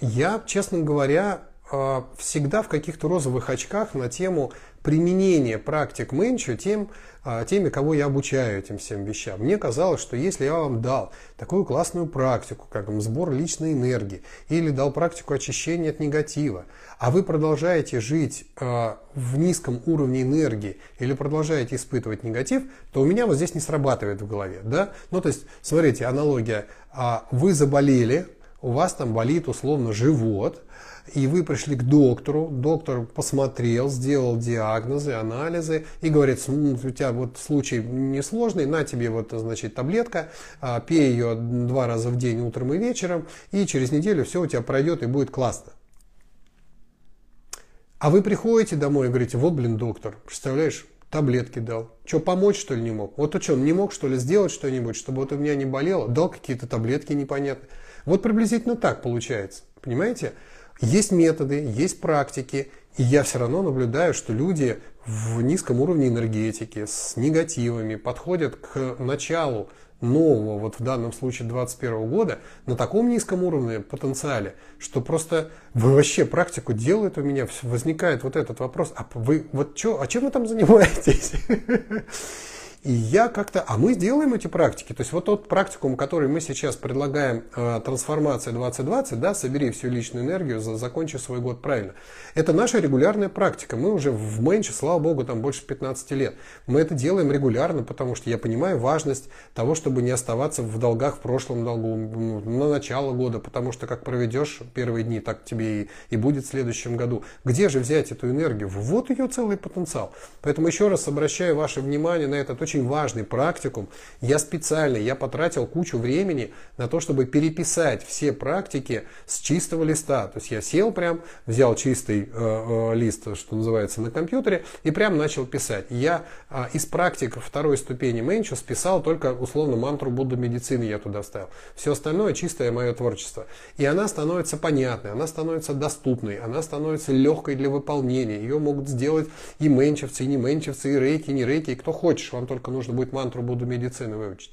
Я, честно говоря, всегда в каких-то розовых очках на тему применения практик Мэнчу тем, э, теми, кого я обучаю этим всем вещам. Мне казалось, что если я вам дал такую классную практику, как сбор личной энергии, или дал практику очищения от негатива, а вы продолжаете жить э, в низком уровне энергии или продолжаете испытывать негатив, то у меня вот здесь не срабатывает в голове. Да? Ну, то есть, смотрите, аналогия. А вы заболели, у вас там болит условно живот, и вы пришли к доктору, доктор посмотрел, сделал диагнозы, анализы и говорит, у тебя вот случай несложный, на тебе вот, значит, таблетка, а, пей ее два раза в день, утром и вечером, и через неделю все у тебя пройдет и будет классно. А вы приходите домой и говорите, вот, блин, доктор, представляешь, таблетки дал. Что, помочь, что ли, не мог? Вот то что, он не мог, что ли, сделать что-нибудь, чтобы вот у меня не болело? Дал какие-то таблетки непонятные. Вот приблизительно так получается. Понимаете? Есть методы, есть практики, и я все равно наблюдаю, что люди в низком уровне энергетики, с негативами, подходят к началу нового, вот в данном случае 2021 года, на таком низком уровне потенциале, что просто вы вообще практику делают у меня, возникает вот этот вопрос, а вы вот что, а чем вы там занимаетесь? И я как-то, а мы сделаем эти практики. То есть вот тот практикум, который мы сейчас предлагаем, э, трансформация 2020, да, собери всю личную энергию, за, закончи свой год правильно. Это наша регулярная практика. Мы уже в Мэнче, слава богу, там больше 15 лет. Мы это делаем регулярно, потому что я понимаю важность того, чтобы не оставаться в долгах в прошлом долгу, на начало года, потому что как проведешь первые дни, так тебе и, и будет в следующем году. Где же взять эту энергию? Вот ее целый потенциал. Поэтому еще раз обращаю ваше внимание на этот очень очень важный практикум. Я специально, я потратил кучу времени на то, чтобы переписать все практики с чистого листа. То есть я сел прям, взял чистый э, э, лист, что называется, на компьютере и прям начал писать. Я э, из практик второй ступени Мэнчу списал только условно мантру Будда медицины я туда вставил. Все остальное чистое мое творчество. И она становится понятной, она становится доступной, она становится легкой для выполнения. Ее могут сделать и мэнчевцы, и не мэнчевцы, и рейки, и не рейки, и кто хочешь. Вам только только нужно будет мантру Буду медицины выучить.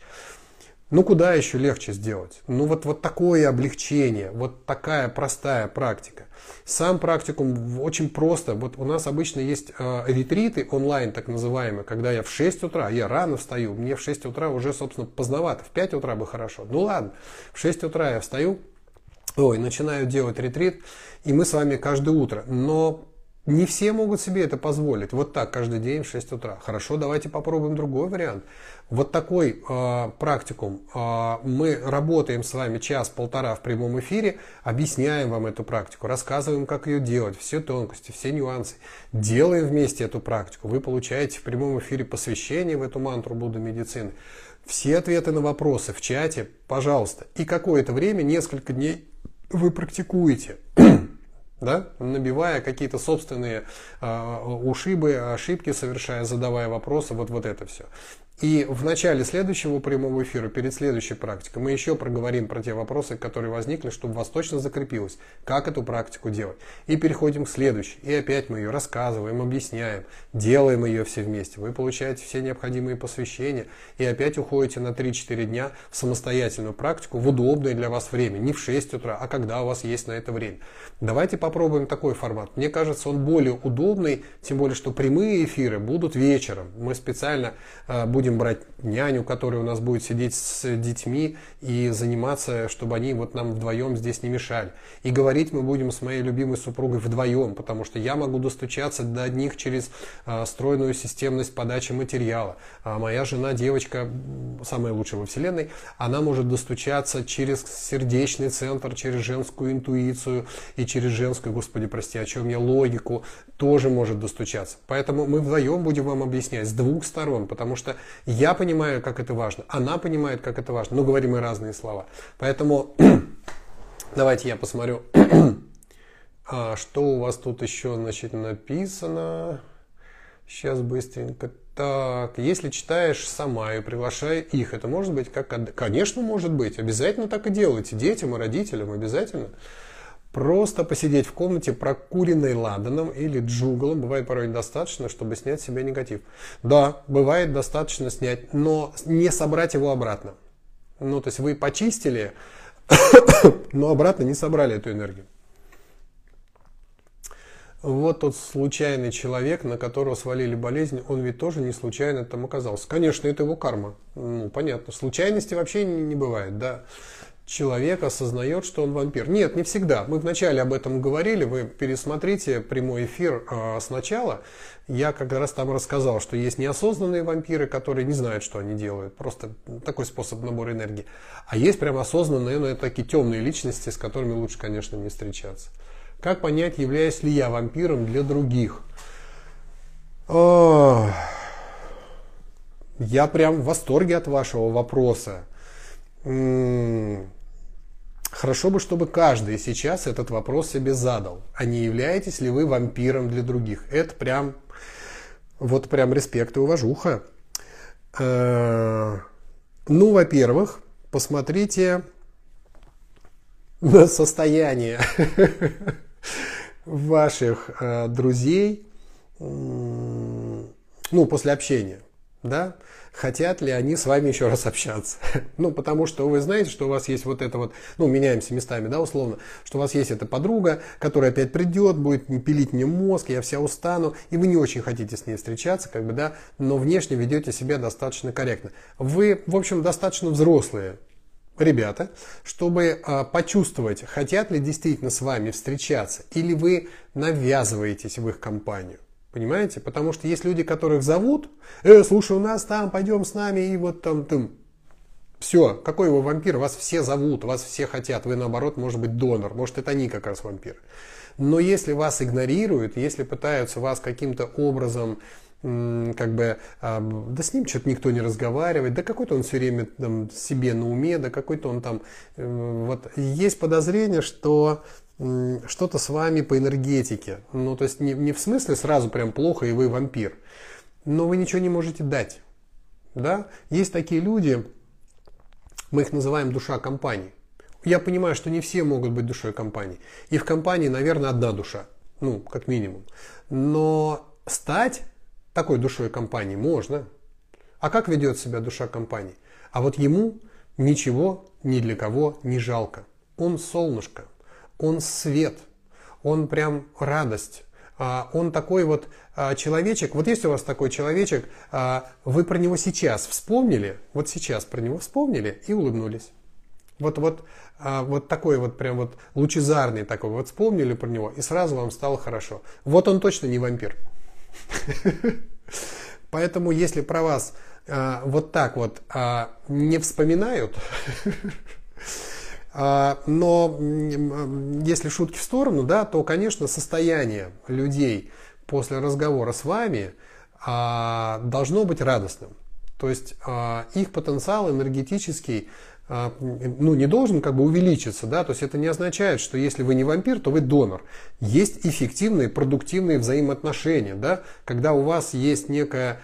Ну, куда еще легче сделать? Ну, вот, вот такое облегчение, вот такая простая практика. Сам практикум очень просто. Вот у нас обычно есть э, ретриты онлайн, так называемые, когда я в 6 утра, я рано встаю, мне в 6 утра уже, собственно, поздновато, в 5 утра бы хорошо. Ну ладно, в 6 утра я встаю, ой, начинаю делать ретрит, и мы с вами каждое утро. Но не все могут себе это позволить. Вот так каждый день в 6 утра. Хорошо, давайте попробуем другой вариант. Вот такой э, практикум. Э, мы работаем с вами час-полтора в прямом эфире, объясняем вам эту практику, рассказываем, как ее делать, все тонкости, все нюансы. Делаем вместе эту практику. Вы получаете в прямом эфире посвящение в эту мантру Будда медицины. Все ответы на вопросы в чате, пожалуйста. И какое-то время, несколько дней вы практикуете да, набивая какие-то собственные э, ушибы, ошибки совершая, задавая вопросы, вот, вот это все. И в начале следующего прямого эфира, перед следующей практикой, мы еще проговорим про те вопросы, которые возникли, чтобы вас точно закрепилось, как эту практику делать. И переходим к следующей. И опять мы ее рассказываем, объясняем, делаем ее все вместе. Вы получаете все необходимые посвящения и опять уходите на 3-4 дня в самостоятельную практику в удобное для вас время. Не в 6 утра, а когда у вас есть на это время. Давайте попробуем такой формат. Мне кажется, он более удобный, тем более, что прямые эфиры будут вечером. Мы специально э, будем будем брать няню, которая у нас будет сидеть с детьми и заниматься, чтобы они вот нам вдвоем здесь не мешали. И говорить мы будем с моей любимой супругой вдвоем, потому что я могу достучаться до одних через а, стройную системность подачи материала. А моя жена, девочка, самая лучшая во Вселенной, она может достучаться через сердечный центр, через женскую интуицию и через женскую, господи, прости, о чем я, логику, тоже может достучаться. Поэтому мы вдвоем будем вам объяснять с двух сторон, потому что я понимаю, как это важно, она понимает, как это важно, но говорим мы разные слова. Поэтому давайте я посмотрю, а, что у вас тут еще значит, написано. Сейчас быстренько. Так, если читаешь сама и приглашай их, это может быть как... Конечно, может быть. Обязательно так и делайте. Детям и родителям обязательно. Просто посидеть в комнате, прокуренной ладаном или джугалом, бывает порой достаточно, чтобы снять с себя негатив. Да, бывает достаточно снять, но не собрать его обратно. Ну, то есть вы почистили, но обратно не собрали эту энергию. вот тот случайный человек, на которого свалили болезнь, он ведь тоже не случайно там оказался. Конечно, это его карма. Ну, понятно. Случайности вообще не, не бывает, да. Человек осознает, что он вампир. Нет, не всегда. Мы вначале об этом говорили. Вы пересмотрите прямой эфир э, сначала. Я как раз там рассказал, что есть неосознанные вампиры, которые не знают, что они делают. Просто такой способ набора энергии. А есть прям осознанные, но это такие темные личности, с которыми лучше, конечно, не встречаться. Как понять, являюсь ли я вампиром для других? Я прям в восторге от вашего вопроса. Хорошо бы, чтобы каждый сейчас этот вопрос себе задал. А не являетесь ли вы вампиром для других? Это прям, вот прям респект и уважуха. Э, ну, во-первых, посмотрите на состояние ваших э, друзей, ну, после общения, да, хотят ли они с вами еще раз общаться. ну, потому что вы знаете, что у вас есть вот это вот, ну, меняемся местами, да, условно, что у вас есть эта подруга, которая опять придет, будет пилить мне мозг, я вся устану, и вы не очень хотите с ней встречаться, как бы, да, но внешне ведете себя достаточно корректно. Вы, в общем, достаточно взрослые ребята, чтобы э, почувствовать, хотят ли действительно с вами встречаться, или вы навязываетесь в их компанию. Понимаете? Потому что есть люди, которых зовут, э, слушай, у нас там, пойдем с нами, и вот там, там. Все, какой вы вампир, вас все зовут, вас все хотят, вы наоборот, может быть, донор, может, это они как раз вампиры. Но если вас игнорируют, если пытаются вас каким-то образом как бы, да с ним что-то никто не разговаривает, да какой-то он все время там, себе на уме, да какой-то он там, э, вот есть подозрение, что что-то с вами по энергетике, ну то есть не, не в смысле сразу прям плохо и вы вампир, но вы ничего не можете дать, да, есть такие люди, мы их называем душа компании, я понимаю, что не все могут быть душой компании, и в компании, наверное, одна душа, ну, как минимум, но стать такой душой компании можно. А как ведет себя душа компании? А вот ему ничего ни для кого не жалко. Он солнышко, он свет, он прям радость. А, он такой вот а, человечек, вот есть у вас такой человечек, а, вы про него сейчас вспомнили, вот сейчас про него вспомнили и улыбнулись. Вот, вот, вот такой вот прям вот лучезарный такой, вот вспомнили про него и сразу вам стало хорошо. Вот он точно не вампир. Поэтому, если про вас вот так вот не вспоминают, но если шутки в сторону, да, то, конечно, состояние людей после разговора с вами а, должно быть радостным. То есть а, их потенциал энергетический а, ну, не должен как бы увеличиться, да, то есть это не означает, что если вы не вампир, то вы донор. Есть эффективные, продуктивные взаимоотношения, да, когда у вас есть некая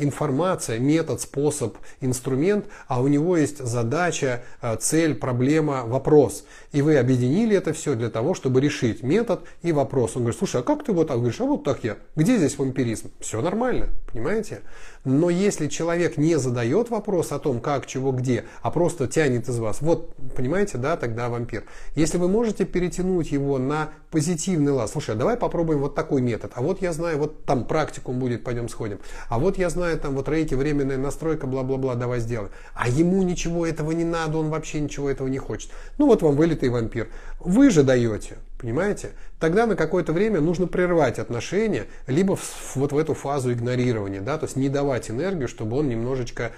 информация, метод, способ, инструмент, а у него есть задача, э, цель, проблема, вопрос. И вы объединили это все для того, чтобы решить метод и вопрос. Он говорит, слушай, а как ты вот так говоришь? А вот так я. Где здесь вампиризм? Все нормально, понимаете? Но если человек не задает вопрос о том, как, чего, где, а просто тянет из вас, вот, понимаете, да, тогда вампир. Если вы можете перетянуть его на позитивный лад, слушай, а давай попробуем вот такой метод, а вот я знаю, вот там практикум будет, пойдем сходим, а вот я знаю, там вот рейки, временная настройка, бла-бла-бла, давай сделаем. А ему ничего этого не надо, он вообще ничего этого не хочет. Ну вот вам вылитый вампир. Вы же даете, понимаете? Тогда на какое-то время нужно прервать отношения, либо в, вот в эту фазу игнорирования, да, то есть не давать энергию, чтобы он немножечко,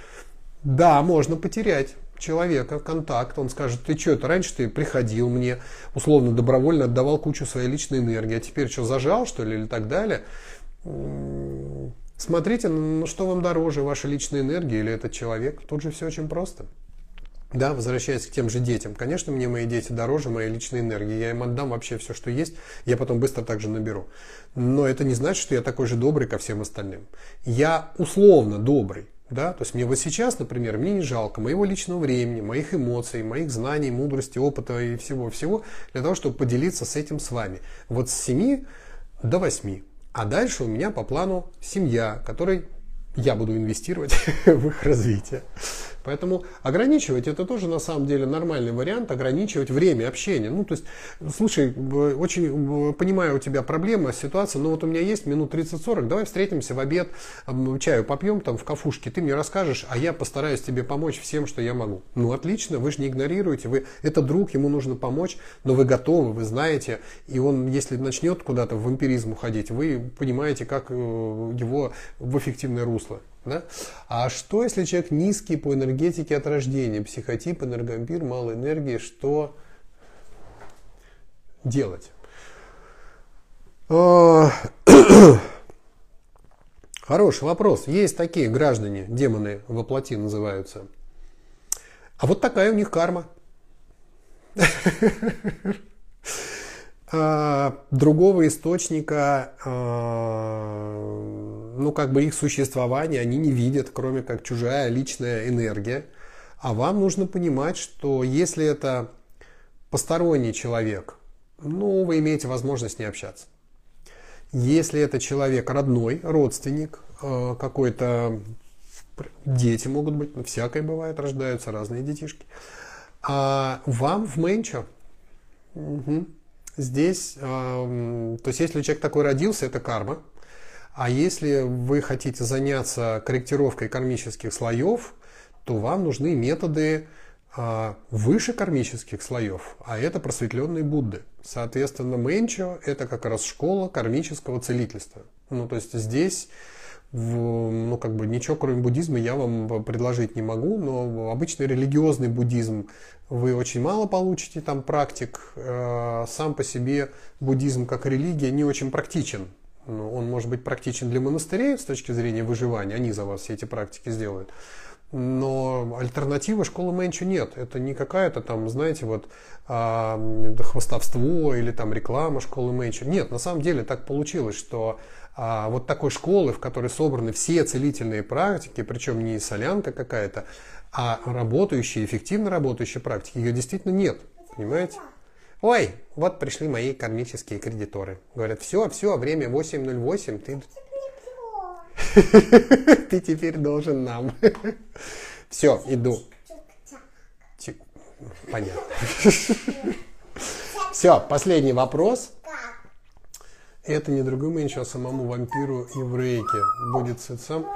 да, можно потерять человека, контакт, он скажет, ты что, это раньше ты приходил мне, условно, добровольно отдавал кучу своей личной энергии, а теперь что, зажал, что ли, или так далее. Смотрите, ну что вам дороже, ваша личная энергия или этот человек. Тут же все очень просто. Да, возвращаясь к тем же детям. Конечно, мне мои дети дороже моей личной энергии. Я им отдам вообще все, что есть. Я потом быстро также наберу. Но это не значит, что я такой же добрый ко всем остальным. Я условно добрый. Да? То есть мне вот сейчас, например, мне не жалко моего личного времени, моих эмоций, моих знаний, мудрости, опыта и всего-всего для того, чтобы поделиться с этим с вами. Вот с 7 до 8. А дальше у меня по плану семья, которой я буду инвестировать в их развитие. Поэтому ограничивать это тоже на самом деле нормальный вариант, ограничивать время общения. Ну, то есть, слушай, очень понимаю, у тебя проблема, ситуация, но вот у меня есть минут 30-40, давай встретимся в обед, чаю попьем там в кафушке, ты мне расскажешь, а я постараюсь тебе помочь всем, что я могу. Ну, отлично, вы же не игнорируете, вы, это друг, ему нужно помочь, но вы готовы, вы знаете, и он, если начнет куда-то в вампиризм уходить, вы понимаете, как э, его в эффективное русло. Да? А что, если человек низкий по энергетике от рождения, психотип, энергомпир, мало энергии, что делать? А, хороший вопрос. Есть такие граждане, демоны воплоти называются. А вот такая у них карма. А, другого источника а, ну, как бы их существование они не видят, кроме как чужая личная энергия. А вам нужно понимать, что если это посторонний человек, ну, вы имеете возможность не общаться. Если это человек родной, родственник, э, какой-то дети могут быть, всякое бывает, рождаются разные детишки. А вам в менчо. Угу. Здесь, то есть если человек такой родился, это карма. А если вы хотите заняться корректировкой кармических слоев, то вам нужны методы а, выше кармических слоев, а это просветленные Будды. Соответственно, Менчо – это как раз школа кармического целительства. Ну, то есть здесь в, ну, как бы ничего кроме буддизма я вам предложить не могу, но обычный религиозный буддизм вы очень мало получите там практик. Э, сам по себе буддизм как религия не очень практичен. Ну, он может быть практичен для монастырей с точки зрения выживания, они за вас все эти практики сделают. Но альтернативы школы Мэнчу нет. Это не какая-то там, знаете, вот а, хвостовство или там реклама школы Мэнчу. Нет, на самом деле так получилось, что а, вот такой школы, в которой собраны все целительные практики, причем не солянка какая-то, а работающие, эффективно работающие практики, ее действительно нет. Понимаете? Ой, вот пришли мои кармические кредиторы. Говорят, все, все, время 8.08, ты... Ты теперь должен нам. Все, иду. Понятно. Все, последний вопрос. Это не другой меньше, а самому вампиру и в рейке будет сам.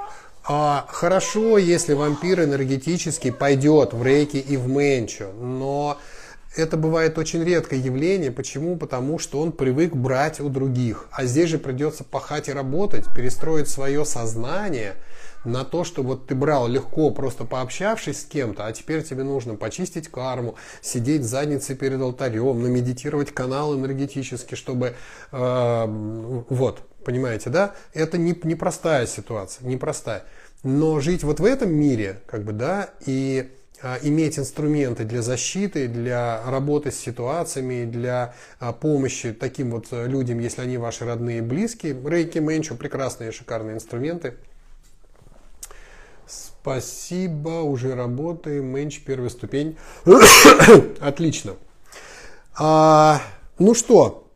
А, хорошо, если вампир энергетически пойдет в рейки и в менчу, но это бывает очень редкое явление. Почему? Потому что он привык брать у других. А здесь же придется пахать и работать, перестроить свое сознание на то, что вот ты брал легко, просто пообщавшись с кем-то, а теперь тебе нужно почистить карму, сидеть задницей перед алтарем, намедитировать канал энергетически, чтобы... Э, вот, понимаете, да? Это не, непростая ситуация, непростая. Но жить вот в этом мире, как бы, да, и а, иметь инструменты для защиты, для работы с ситуациями, для а, помощи таким вот людям, если они ваши родные и близкие. Рейки Менчу прекрасные, шикарные инструменты. Спасибо, уже работаем. Менч, первая ступень. Отлично. А, ну что,